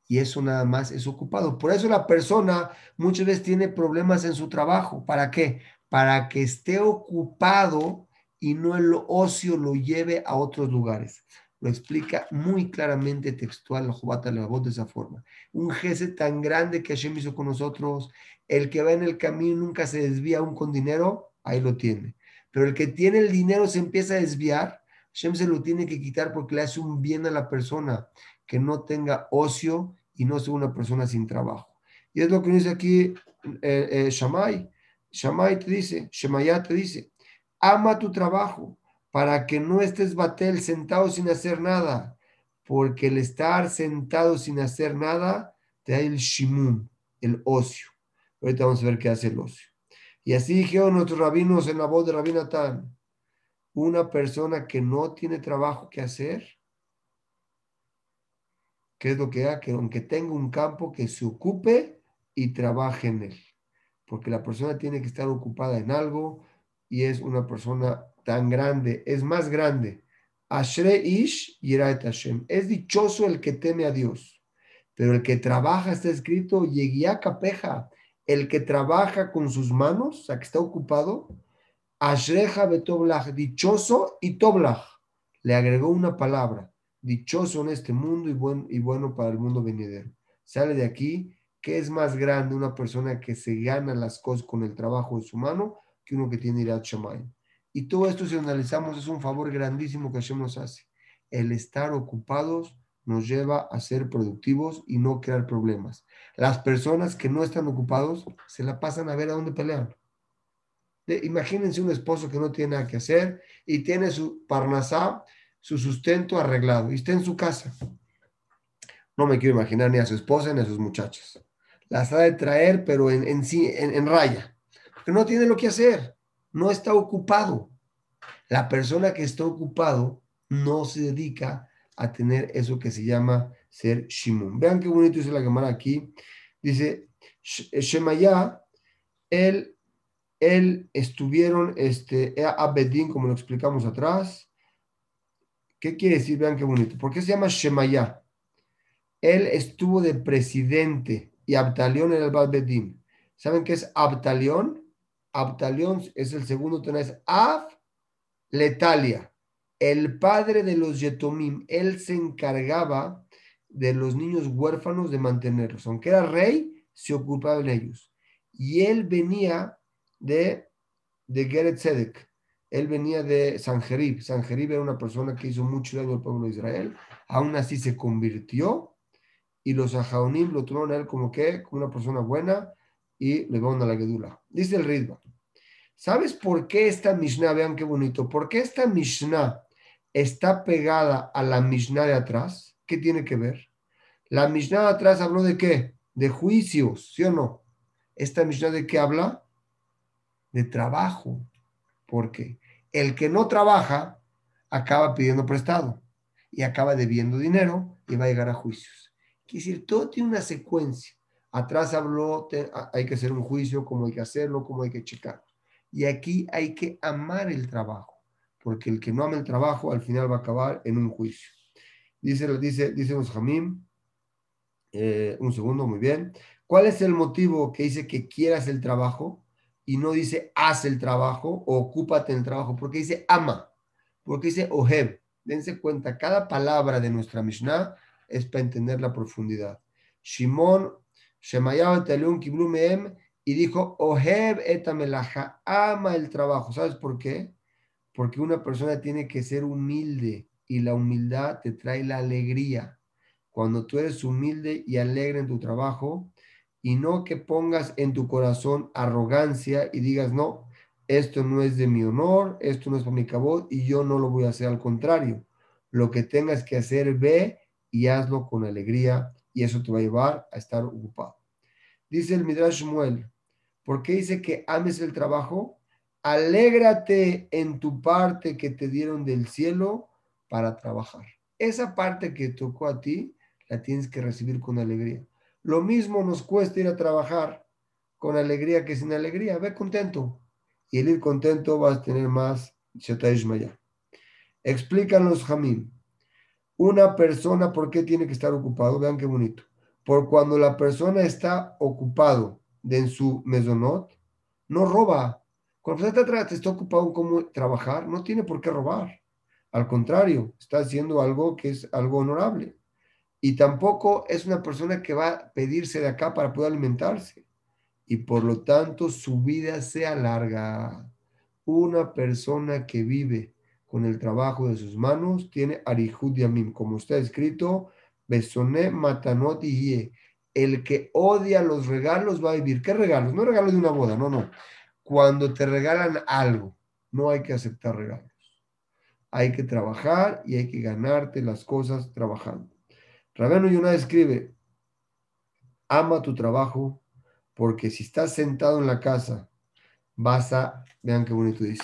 Y eso nada más es ocupado. Por eso la persona muchas veces tiene problemas en su trabajo. ¿Para qué? Para que esté ocupado y no el ocio lo lleve a otros lugares. Lo explica muy claramente textual la voz de esa forma. Un jefe tan grande que Hashem hizo con nosotros, el que va en el camino nunca se desvía aún con dinero, ahí lo tiene. Pero el que tiene el dinero se empieza a desviar, Hashem se lo tiene que quitar porque le hace un bien a la persona que no tenga ocio y no sea una persona sin trabajo. Y es lo que dice aquí eh, eh te dice, Shemaya te dice, ama tu trabajo para que no estés batel sentado sin hacer nada, porque el estar sentado sin hacer nada te da el shimun, el ocio. Ahorita vamos a ver qué hace el ocio. Y así dijeron nuestros rabinos en la voz de Rabinatán, una persona que no tiene trabajo que hacer, ¿Qué es lo que? Que aunque tenga un campo, que se ocupe y trabaje en él. Porque la persona tiene que estar ocupada en algo y es una persona tan grande, es más grande. Ashre Ish Yiraet Hashem. Es dichoso el que teme a Dios. Pero el que trabaja, está escrito, Yeguia Capeja. El que trabaja con sus manos, o sea, que está ocupado, Ashreja Betoblach, dichoso y Toblach. Le agregó una palabra dichoso en este mundo y, buen, y bueno para el mundo venidero. Sale de aquí que es más grande una persona que se gana las cosas con el trabajo de su mano que uno que tiene Irat Shamayim. Y todo esto, si analizamos, es un favor grandísimo que Hashem nos hace. El estar ocupados nos lleva a ser productivos y no crear problemas. Las personas que no están ocupados se la pasan a ver a dónde pelean. imagínense un esposo que no tiene nada que hacer y tiene su parnasá su sustento arreglado y está en su casa. No me quiero imaginar ni a su esposa ni a sus muchachos. Las ha de traer, pero en, en, en raya. Porque no tiene lo que hacer. No está ocupado. La persona que está ocupado no se dedica a tener eso que se llama ser Shimun. Vean qué bonito dice la cámara aquí. Dice, Shemaya, él, él estuvieron, este, Abedín, como lo explicamos atrás, ¿Qué quiere decir? Vean qué bonito. ¿Por qué se llama Shemaya? Él estuvo de presidente y Abtalión en el Balbedín. ¿Saben qué es Abtalión? Abtalión es el segundo tenés Av Letalia, el padre de los Yetomim. Él se encargaba de los niños huérfanos de mantenerlos. Aunque era rey, se ocupaba de ellos. Y él venía de, de Geret Tzedek. Él venía de Sanjerib. Sanjerib era una persona que hizo mucho daño al pueblo de Israel. Aún así se convirtió y los ajaonim lo tomaron a él como que, como una persona buena y le van a la gedula. Dice el Ritva. ¿Sabes por qué esta Mishnah, vean qué bonito, por qué esta Mishnah está pegada a la Mishnah de atrás? ¿Qué tiene que ver? La Mishnah de atrás habló de qué? De juicios, ¿sí o no? ¿Esta Mishnah de qué habla? De trabajo. ¿Por qué? el que no trabaja acaba pidiendo prestado y acaba debiendo dinero y va a llegar a juicios. Quiere decir, todo tiene una secuencia. Atrás habló, hay que hacer un juicio, cómo hay que hacerlo, cómo hay que checar. Y aquí hay que amar el trabajo, porque el que no ama el trabajo al final va a acabar en un juicio. Dice, dice, dice los Jamim, eh, un segundo, muy bien. ¿Cuál es el motivo que dice que quieras el trabajo? Y no dice haz el trabajo o ocúpate en el trabajo, porque dice ama, porque dice oheb. Dense cuenta, cada palabra de nuestra Mishnah es para entender la profundidad. Shimon, Shemayah Talun Kiblumeem, y dijo oheb etamelaja, ama el trabajo. ¿Sabes por qué? Porque una persona tiene que ser humilde y la humildad te trae la alegría. Cuando tú eres humilde y alegre en tu trabajo, y no que pongas en tu corazón arrogancia y digas, no, esto no es de mi honor, esto no es para mi cabot y yo no lo voy a hacer. Al contrario, lo que tengas que hacer, ve y hazlo con alegría y eso te va a llevar a estar ocupado. Dice el Midrash Shmuel, ¿por qué dice que ames el trabajo? Alégrate en tu parte que te dieron del cielo para trabajar. Esa parte que tocó a ti, la tienes que recibir con alegría. Lo mismo nos cuesta ir a trabajar con alegría que sin alegría. Ve contento. Y el ir contento vas a tener más Shetaishmaya. Explican los Jamim. Una persona, ¿por qué tiene que estar ocupado? Vean qué bonito. por cuando la persona está ocupado de en su mesonot, no roba. Cuando persona está, está ocupado en cómo trabajar, no tiene por qué robar. Al contrario, está haciendo algo que es algo honorable. Y tampoco es una persona que va a pedirse de acá para poder alimentarse. Y por lo tanto su vida sea larga. Una persona que vive con el trabajo de sus manos tiene arihud yamim, como está escrito, besoné matanot y el que odia los regalos va a vivir. ¿Qué regalos? No regalos de una boda, no, no. Cuando te regalan algo, no hay que aceptar regalos. Hay que trabajar y hay que ganarte las cosas trabajando. Rabeno Yonah escribe, ama tu trabajo porque si estás sentado en la casa, vas a, vean qué bonito dice,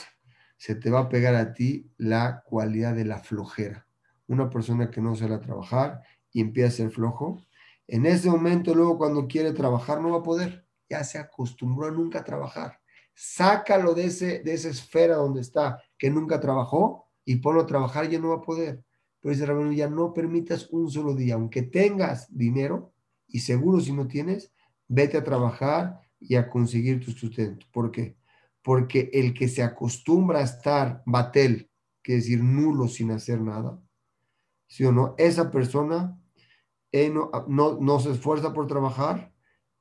se te va a pegar a ti la cualidad de la flojera. Una persona que no sabe trabajar y empieza a ser flojo, en ese momento luego cuando quiere trabajar no va a poder, ya se acostumbró a nunca trabajar. Sácalo de, ese, de esa esfera donde está, que nunca trabajó, y ponlo a trabajar, ya no va a poder. Pero dice Rabino, ya no permitas un solo día, aunque tengas dinero, y seguro si no tienes, vete a trabajar y a conseguir tu sustento. ¿Por qué? Porque el que se acostumbra a estar batel, que decir nulo sin hacer nada, ¿sí o no? Esa persona eh, no, no, no se esfuerza por trabajar,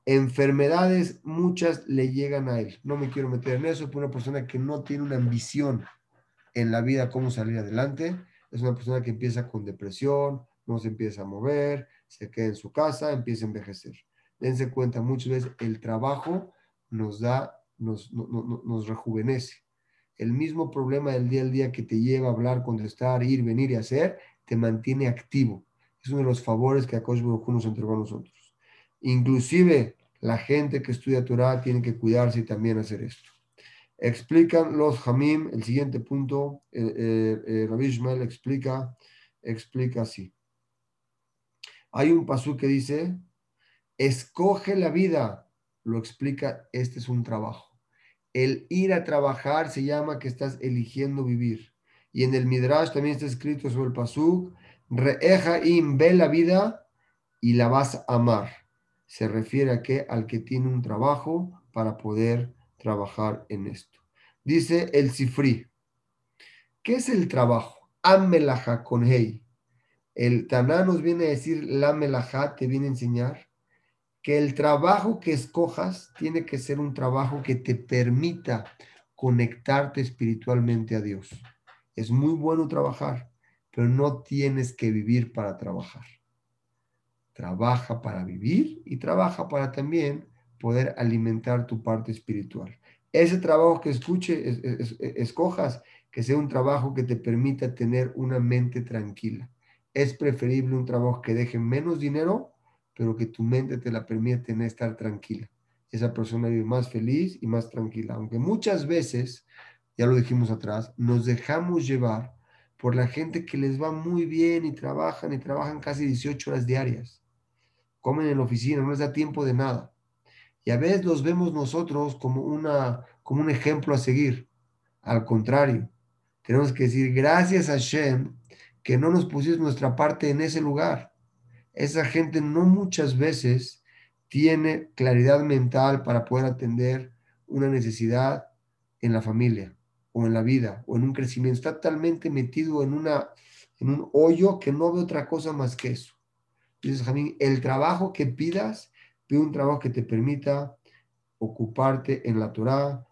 enfermedades muchas le llegan a él. No me quiero meter en eso, pero una persona que no tiene una ambición en la vida cómo salir adelante. Es una persona que empieza con depresión, no se empieza a mover, se queda en su casa, empieza a envejecer. Dense cuenta, muchas veces el trabajo nos da, nos, nos rejuvenece. El mismo problema del día al día que te lleva a hablar, contestar, ir, venir y hacer, te mantiene activo. Es uno de los favores que Akosh Baruj nos entregó a nosotros. Inclusive la gente que estudia Torah tiene que cuidarse y también hacer esto. Explican los Hamim, el siguiente punto, eh, eh, eh, Rabbi explica, explica así. Hay un pasú que dice, escoge la vida, lo explica, este es un trabajo. El ir a trabajar se llama que estás eligiendo vivir. Y en el Midrash también está escrito sobre el pasú, reeja im, ve la vida y la vas a amar. Se refiere a que al que tiene un trabajo para poder trabajar en esto. Dice el Sifri. ¿Qué es el trabajo? Amelaja con hey. El Taná nos viene a decir, la melajá te viene a enseñar que el trabajo que escojas tiene que ser un trabajo que te permita conectarte espiritualmente a Dios. Es muy bueno trabajar, pero no tienes que vivir para trabajar. Trabaja para vivir y trabaja para también poder alimentar tu parte espiritual. Ese trabajo que escuche, escojas, que sea un trabajo que te permita tener una mente tranquila. Es preferible un trabajo que deje menos dinero, pero que tu mente te la permite estar tranquila. Esa persona vive más feliz y más tranquila. Aunque muchas veces, ya lo dijimos atrás, nos dejamos llevar por la gente que les va muy bien y trabajan y trabajan casi 18 horas diarias. Comen en la oficina, no les da tiempo de nada. Y a veces los vemos nosotros como, una, como un ejemplo a seguir. Al contrario, tenemos que decir gracias a Shem que no nos pusiste nuestra parte en ese lugar. Esa gente no muchas veces tiene claridad mental para poder atender una necesidad en la familia o en la vida o en un crecimiento. Está totalmente metido en, una, en un hoyo que no ve otra cosa más que eso. Dices, Jamín, el trabajo que pidas Pide un trabajo que te permita ocuparte en la Torah.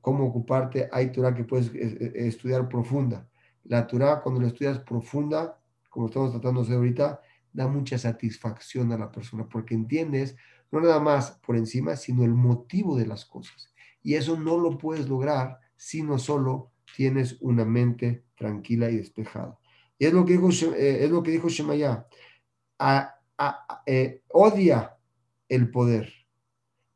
¿Cómo ocuparte? Hay Torah que puedes eh, eh, estudiar profunda. La Torah, cuando la estudias profunda, como estamos tratando de hacer ahorita, da mucha satisfacción a la persona porque entiendes no nada más por encima, sino el motivo de las cosas. Y eso no lo puedes lograr si no solo tienes una mente tranquila y despejada. Y es lo que dijo, eh, es lo que dijo Shemaya. odia el poder.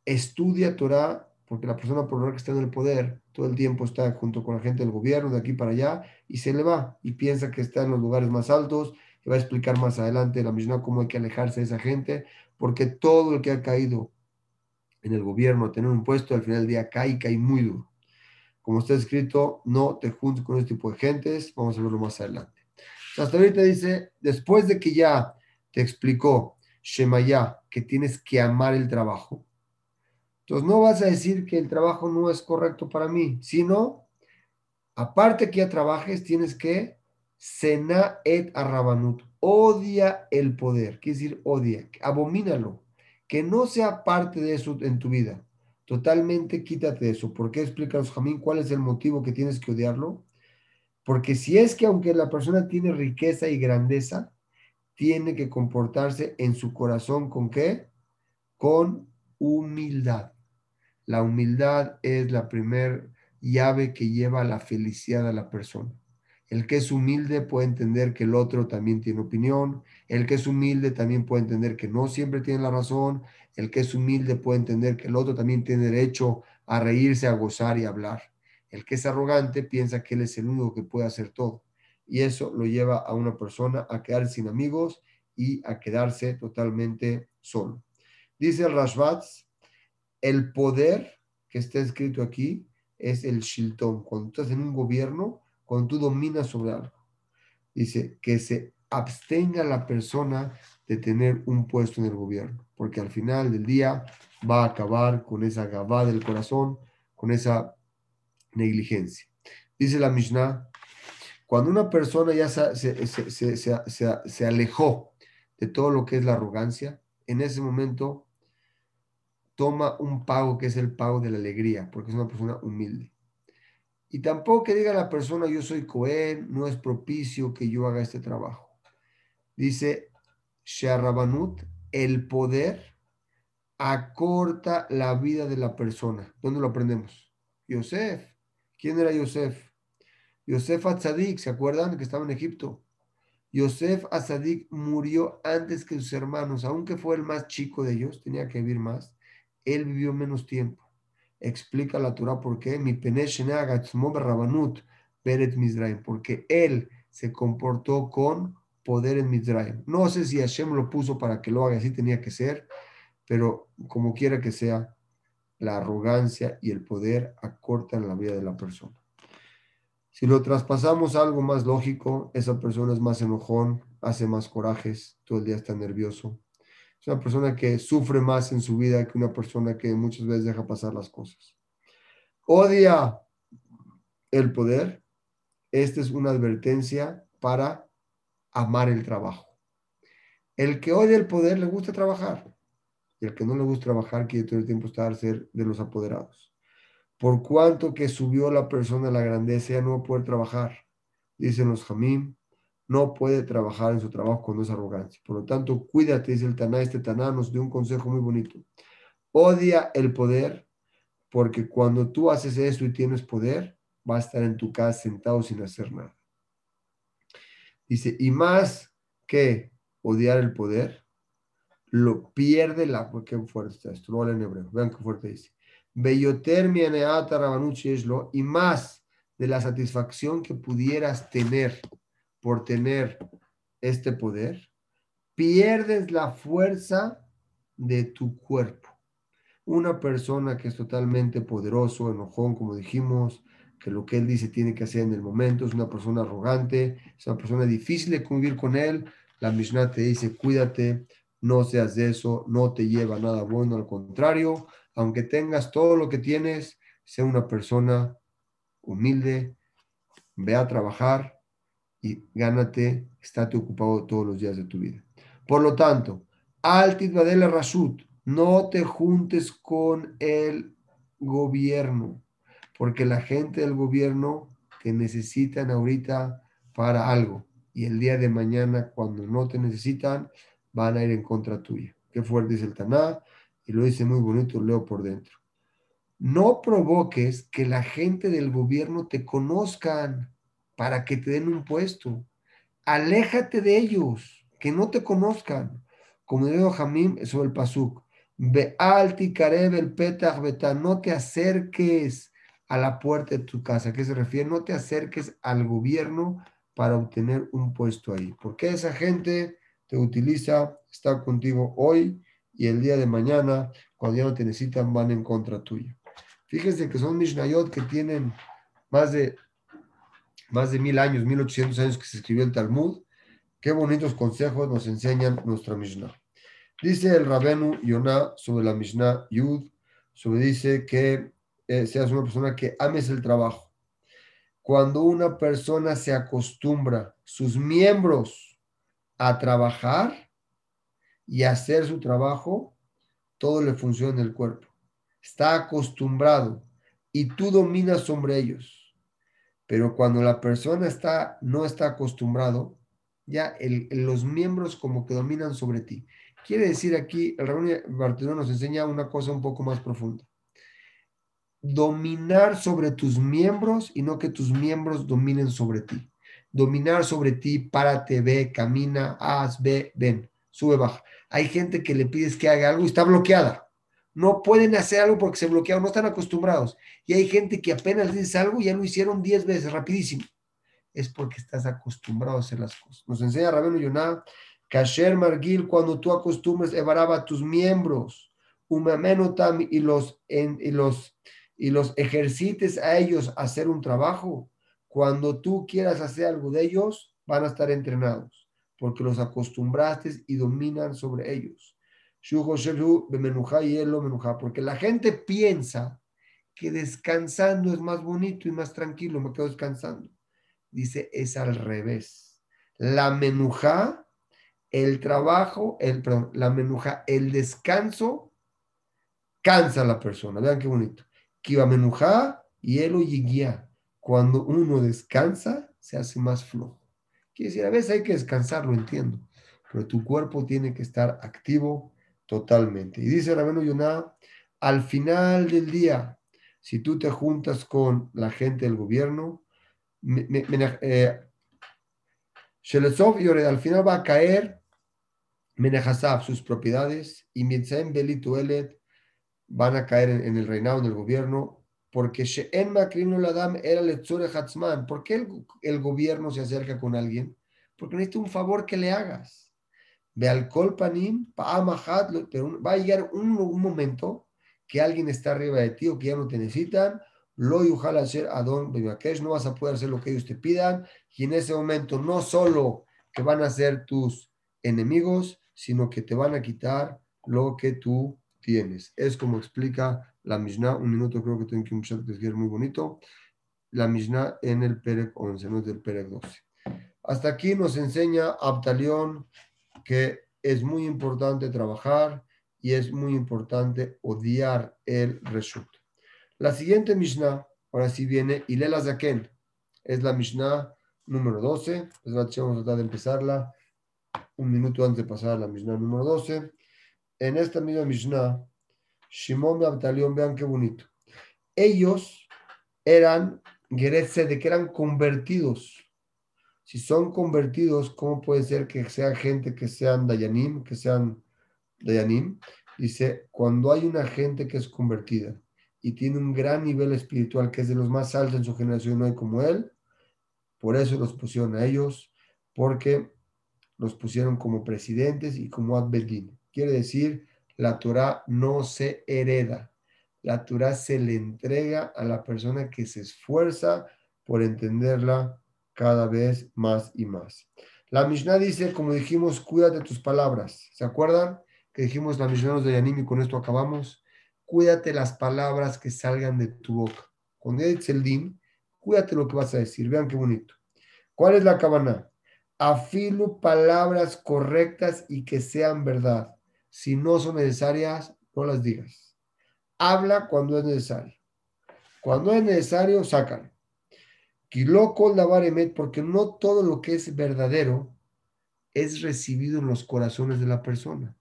Estudia Torah, porque la persona por que está en el poder todo el tiempo está junto con la gente del gobierno, de aquí para allá, y se le va y piensa que está en los lugares más altos. Y va a explicar más adelante la Mishnah cómo hay que alejarse de esa gente, porque todo el que ha caído en el gobierno a tener un puesto, al final del día cae y cae muy duro. Como está escrito, no te juntes con este tipo de gentes, vamos a verlo más adelante. Hasta ahorita dice, después de que ya te explicó Shemaya, que tienes que amar el trabajo. Entonces no vas a decir que el trabajo no es correcto para mí, sino, aparte que ya trabajes, tienes que Sena et arrabanut, odia el poder, quiere decir odia, abomínalo, que no sea parte de eso en tu vida. Totalmente quítate eso. ¿Por qué? Explícanos, Jamín, cuál es el motivo que tienes que odiarlo. Porque si es que aunque la persona tiene riqueza y grandeza, tiene que comportarse en su corazón con qué? Con humildad. La humildad es la primer llave que lleva a la felicidad a la persona. El que es humilde puede entender que el otro también tiene opinión. El que es humilde también puede entender que no siempre tiene la razón. El que es humilde puede entender que el otro también tiene derecho a reírse, a gozar y a hablar. El que es arrogante piensa que él es el único que puede hacer todo. Y eso lo lleva a una persona a quedar sin amigos y a quedarse totalmente solo. Dice el Rashbatz, el poder que está escrito aquí es el shilton. Cuando estás en un gobierno, cuando tú dominas sobre algo. Dice que se abstenga la persona de tener un puesto en el gobierno, porque al final del día va a acabar con esa gabá del corazón, con esa negligencia. Dice la Mishnah, cuando una persona ya se, se, alejó de todo lo que es la arrogancia, en ese momento toma un pago que es el pago de la alegría, porque es una persona humilde. Y tampoco que diga la persona, yo soy Cohen, no es propicio que yo haga este trabajo. Dice Sharabanut, el poder acorta la vida de la persona. ¿Dónde lo aprendemos? Yosef. ¿Quién era Yosef? Yosef Atzadik, ¿se acuerdan que estaba en Egipto? Yosef Atzadik murió antes que sus hermanos, aunque fue el más chico de ellos, tenía que vivir más, él vivió menos tiempo explica la Torah por qué, mi beret Mizraim, porque él se comportó con poder en Mizraim. No sé si Hashem lo puso para que lo haga, así tenía que ser, pero como quiera que sea, la arrogancia y el poder acortan la vida de la persona. Si lo traspasamos a algo más lógico, esa persona es más enojón, hace más corajes, todo el día está nervioso, es una persona que sufre más en su vida que una persona que muchas veces deja pasar las cosas. Odia el poder. Esta es una advertencia para amar el trabajo. El que odia el poder le gusta trabajar. Y el que no le gusta trabajar quiere todo el tiempo estar ser de los apoderados. Por cuanto que subió la persona a la grandeza, ya no va a poder trabajar. Dicen los jamín, no puede trabajar en su trabajo con esa arrogancia. Por lo tanto, cuídate, dice el Taná. Este Taná nos dio un consejo muy bonito. Odia el poder, porque cuando tú haces eso y tienes poder, va a estar en tu casa sentado sin hacer nada. Dice, y más que odiar el poder, lo pierde la... Qué fuerte está esto, lo en hebreo. Vean qué fuerte dice. Y más de la satisfacción que pudieras tener por tener este poder, pierdes la fuerza de tu cuerpo. Una persona que es totalmente poderoso, enojón, como dijimos, que lo que él dice tiene que hacer en el momento, es una persona arrogante, es una persona difícil de convivir con él. La Mishnah te dice, cuídate, no seas de eso, no te lleva nada bueno, al contrario, aunque tengas todo lo que tienes, sea una persona humilde, ve a trabajar, y gánate, estate ocupado todos los días de tu vida. Por lo tanto, Altit Badela Rashut, no te juntes con el gobierno, porque la gente del gobierno te necesitan ahorita para algo y el día de mañana cuando no te necesitan van a ir en contra tuya. Qué fuerte dice el Taná y lo dice muy bonito, leo por dentro. No provoques que la gente del gobierno te conozcan para que te den un puesto. Aléjate de ellos, que no te conozcan. Como dijo Jamim sobre el Pasuk, ve alti kareb el petach beta, no te acerques a la puerta de tu casa. ¿A qué se refiere? No te acerques al gobierno para obtener un puesto ahí. Porque esa gente te utiliza, está contigo hoy y el día de mañana, cuando ya no te necesitan, van en contra tuya. Fíjense que son Mishnayot que tienen más de más de mil años, mil ochocientos años que se escribió el Talmud. Qué bonitos consejos nos enseñan nuestra Mishnah. Dice el Rabenu Yonah sobre la Mishnah Yud, sobre dice que eh, seas una persona que ames el trabajo. Cuando una persona se acostumbra sus miembros a trabajar y hacer su trabajo, todo le funciona en el cuerpo. Está acostumbrado y tú dominas sobre ellos. Pero cuando la persona está, no está acostumbrado, ya los miembros como que dominan sobre ti. Quiere decir aquí, el Rabino Bartolomé nos enseña una cosa un poco más profunda. Dominar sobre tus miembros y no que tus miembros dominen sobre ti. Dominar sobre ti, párate, ve, camina, haz, ve, ven, sube, baja. Hay gente que le pides que haga algo y está bloqueada. No pueden hacer algo porque se bloquearon, no están acostumbrados. Y hay gente que apenas dices algo y ya lo hicieron 10 veces, rapidísimo. Es porque estás acostumbrado a hacer las cosas. Nos enseña Rabino Yonah, Kasher Margil, cuando tú acostumbres, evaraba tus miembros, umamenotam, y los, y los, y los ejercites a ellos a hacer un trabajo. Cuando tú quieras hacer algo de ellos, van a estar entrenados porque los acostumbraste y dominan sobre ellos. Porque la gente piensa que descansando es más bonito y más tranquilo, me quedo descansando. Dice, es al revés. La menuja, el trabajo, perdón, la menuja, el descanso, cansa a la persona. Vean qué bonito. Kiva menuja y el guía. Cuando uno descansa, se hace más flojo. Quiere decir, a veces hay que descansar, lo entiendo, pero tu cuerpo tiene que estar activo totalmente. Y dice Rabeno Yonah, al final del día, si tú te juntas con la gente del gobierno, eh, al final va a caer Menehasab, sus propiedades, y Mietzaem Belituelet van a caer en, el reinado, en el gobierno, porque She'en Makrim Ladam era Letzore Hatzman. ¿Por qué el, gobierno se acerca con alguien? Porque necesita un favor que le hagas. Ve al Kolpanim, pero va a llegar un, momento que alguien está arriba de ti o que ya no te necesitan. Lo yujal hacer Adon no vas a poder hacer lo que ellos te pidan. Y en ese momento no solo que van a ser tus enemigos, sino que te van a quitar lo que tú tienes. Es como explica la Mishnah, un minuto creo que tengo que un que es muy bonito, la Mishnah en el Perec 11, no es del Perec 12. Hasta aquí nos enseña Abtalión que es muy importante trabajar y es muy importante odiar el Reshut. La siguiente Mishnah, ahora sí viene Ilela Zaken, es la Mishnah número 12. Vamos a tratar de empezarla un minuto antes de pasar a la Mishnah número 12. En esta misma Mishnah Shimon y Abtalión, vean qué bonito. Ellos eran Geretse de que eran convertidos. Si son convertidos, ¿cómo puede ser que sea gente que sean Dayanim, que sean Dayanim? Dice, cuando hay una gente que es convertida y tiene un gran nivel espiritual, que es de los más altos en su generación, no hay como él, por eso los pusieron a ellos, porque los pusieron como presidentes y como Adbedin. Quiere decir la Torah no se hereda. La Torah se le entrega a la persona que se esfuerza por entenderla cada vez más y más. La Mishnah dice, como dijimos, cuídate tus palabras. ¿Se acuerdan que dijimos la Mishnah de Yanim y con esto acabamos? Cuídate las palabras que salgan de tu boca. Dices el din, cuídate lo que vas a decir. Vean qué bonito. ¿Cuál es la cabana? Afilo palabras correctas y que sean verdad. Si no son necesarias, no las digas. Habla cuando es necesario. Cuando es necesario, sácalo. Porque no todo lo que es verdadero es recibido en los corazones de la persona.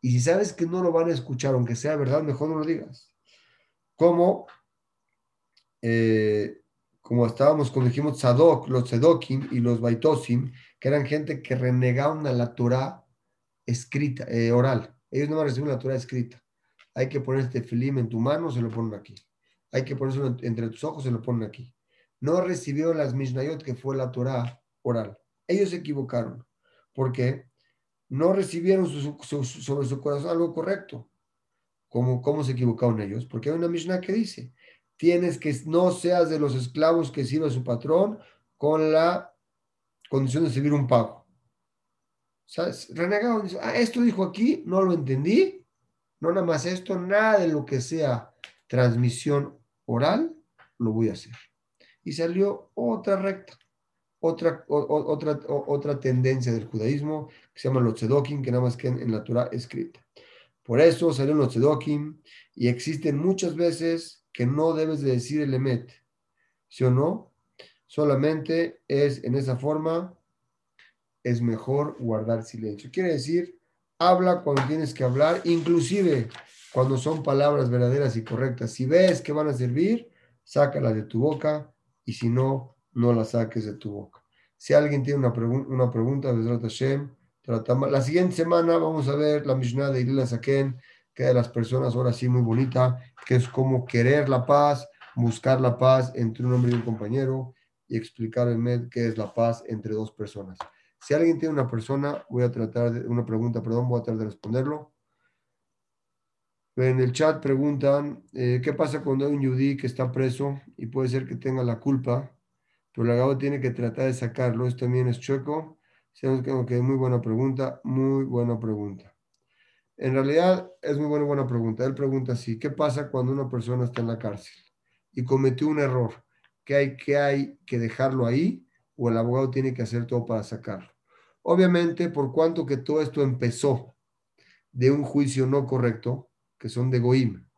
Y si sabes que no lo van a escuchar, aunque sea verdad, mejor no lo digas. Como, eh, como estábamos cuando dijimos Sadok, los Sedokim y los Baitosim, que eran gente que renegaban a la Torah escrita, eh, oral. Ellos no recibir la Torah escrita. Hay que poner este film en tu mano, se lo ponen aquí. Hay que ponerlo entre tus ojos, se lo ponen aquí. No recibió las Mishnayot, que fue la Torah oral. Ellos se equivocaron. porque No recibieron sobre su corazón algo correcto. ¿Cómo, ¿Cómo se equivocaron ellos? Porque hay una Mishnah que dice, tienes que no seas de los esclavos que sirve a su patrón con la condición de recibir un pago. Sea, renegado, dice, ah, esto dijo aquí, no lo entendí, no nada más esto, nada de lo que sea transmisión oral, lo voy a hacer. Y salió otra recta, otra, otra, otra tendencia del judaísmo que se llama los tzedokim, que nada más que en, la Torah escrita. Por eso salieron los tzedokim y existen muchas veces que no debes de decir el emet, ¿sí o no? Solamente es en esa forma, es mejor guardar silencio. Quiere decir, habla cuando tienes que hablar, inclusive cuando son palabras verdaderas y correctas. Si ves que van a servir, sácalas de tu boca y si no, no las saques de tu boca. Si alguien tiene una, una pregunta, Hashem, la siguiente semana vamos a ver la Mishnah de Ilila Saken, que de las personas ahora sí muy bonita, que es como querer la paz, buscar la paz entre un hombre y un compañero y explicar el med qué es la paz entre dos personas. Si alguien tiene una persona, voy a tratar de, una pregunta, perdón, voy a tratar de responderlo. En el chat preguntan, eh, ¿qué pasa cuando hay un yudí que está preso y puede ser que tenga la culpa, pero el abogado tiene que tratar de sacarlo? Esto también es chueco. Que muy buena pregunta, muy buena pregunta. En realidad es muy buena, buena pregunta. Él pregunta así, ¿qué pasa cuando una persona está en la cárcel y cometió un error? ¿Qué hay, qué hay que dejarlo ahí o el abogado tiene que hacer todo para sacarlo? Obviamente, por cuanto que todo esto empezó de un juicio no correcto, que son de Goim,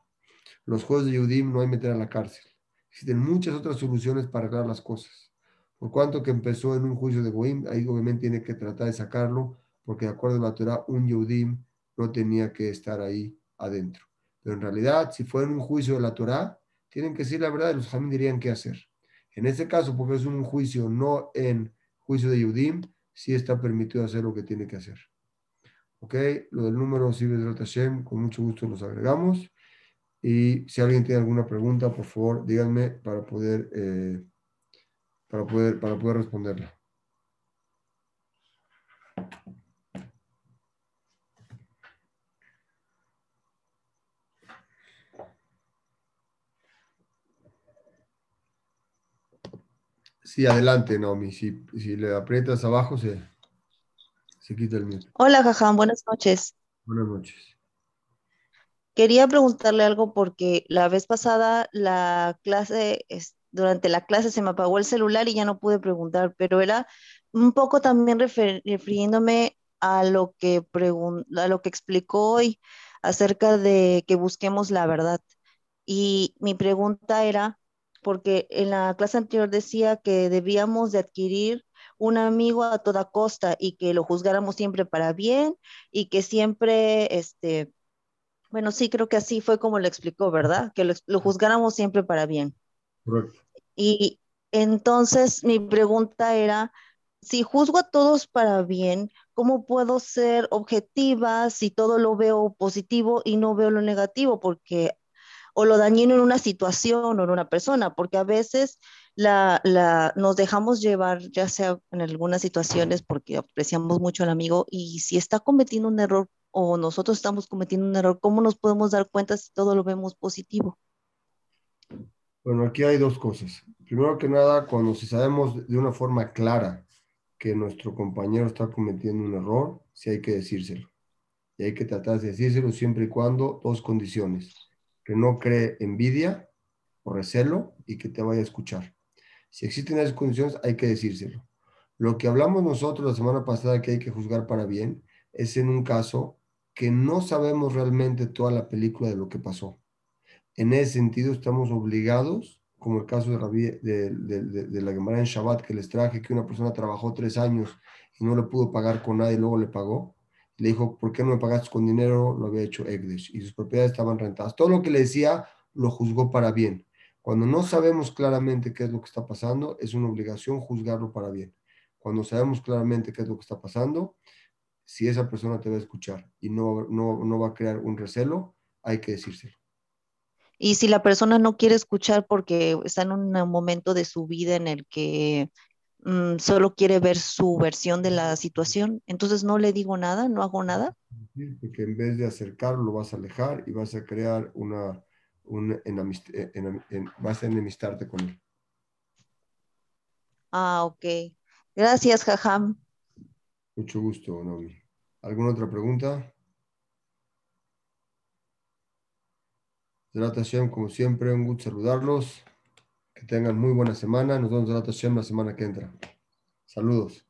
los jueces de Yudim no hay meter a la cárcel. Existen muchas otras soluciones para arreglar las cosas. Por cuanto que empezó en un juicio de Goim, ahí obviamente tiene que tratar de sacarlo, porque de acuerdo a la Torah, un Yudim no tenía que estar ahí adentro. Pero en realidad, si fue en un juicio de la Torah, tienen que decir la verdad y los jamín dirían qué hacer. En este caso, porque es un juicio no en juicio de Yudim, sí está permitido hacer lo que tiene que hacer. ¿Ok? Lo del número de Hashem, con mucho gusto los agregamos. Y si alguien tiene alguna pregunta, por favor, díganme para poder, eh, para poder, para poder responderla. Sí, adelante, Naomi. Si, si le aprietas abajo, se, se quita el mute. Hola, Jajam, buenas noches. Buenas noches. Quería preguntarle algo porque la vez pasada la clase, durante la clase se me apagó el celular y ya no pude preguntar, pero era un poco también refiriéndome a lo que a lo que explicó hoy acerca de que busquemos la verdad. Y mi pregunta era, porque en la clase anterior decía que debíamos de adquirir un amigo a toda costa y que lo juzgáramos siempre para bien y que siempre, este, bueno, sí, creo que así fue como lo explicó, ¿verdad? Que lo, juzgáramos siempre para bien. Correcto. Y entonces mi pregunta era, si juzgo a todos para bien, ¿cómo puedo ser objetiva si todo lo veo positivo y no veo lo negativo? Porque o lo dañino en una situación o en una persona, porque a veces la, la, nos dejamos llevar, ya sea en algunas situaciones, porque apreciamos mucho al amigo, y si está cometiendo un error o nosotros estamos cometiendo un error, ¿cómo nos podemos dar cuenta si todo lo vemos positivo? Bueno, aquí hay dos cosas. Primero que nada, cuando si sabemos de una forma clara que nuestro compañero está cometiendo un error, sí hay que decírselo. Y hay que tratar de decírselo siempre y cuando dos condiciones que no cree envidia o recelo y que te vaya a escuchar. Si existen esas condiciones, hay que decírselo. Lo que hablamos nosotros la semana pasada que hay que juzgar para bien es en un caso que no sabemos realmente toda la película de lo que pasó. En ese sentido, estamos obligados, como el caso de, de, de, la Gemara en Shabbat que les traje, que una persona trabajó tres años y no le pudo pagar con nada y luego le pagó le dijo, ¿por qué no me pagaste con dinero? Lo había hecho Egdesh y sus propiedades estaban rentadas. Todo lo que le decía lo juzgó para bien. Cuando no sabemos claramente qué es lo que está pasando, es una obligación juzgarlo para bien. Cuando sabemos claramente qué es lo que está pasando, si esa persona te va a escuchar y no, no, no va a crear un recelo, hay que decírselo. Y si la persona no quiere escuchar porque está en un momento de su vida en el que Mm, solo quiere ver su versión de la situación, entonces no le digo nada, no hago nada. Porque en vez de acercarlo, lo vas a alejar y vas a crear una, eh, vas a enemistarte con él. Ah, ok. Gracias, Jajam. Mucho gusto, Nomi. ¿Alguna otra pregunta? Hashem, como siempre, un gusto saludarlos. Que tengan muy buena semana. Nos vemos en la semana que entra. Saludos.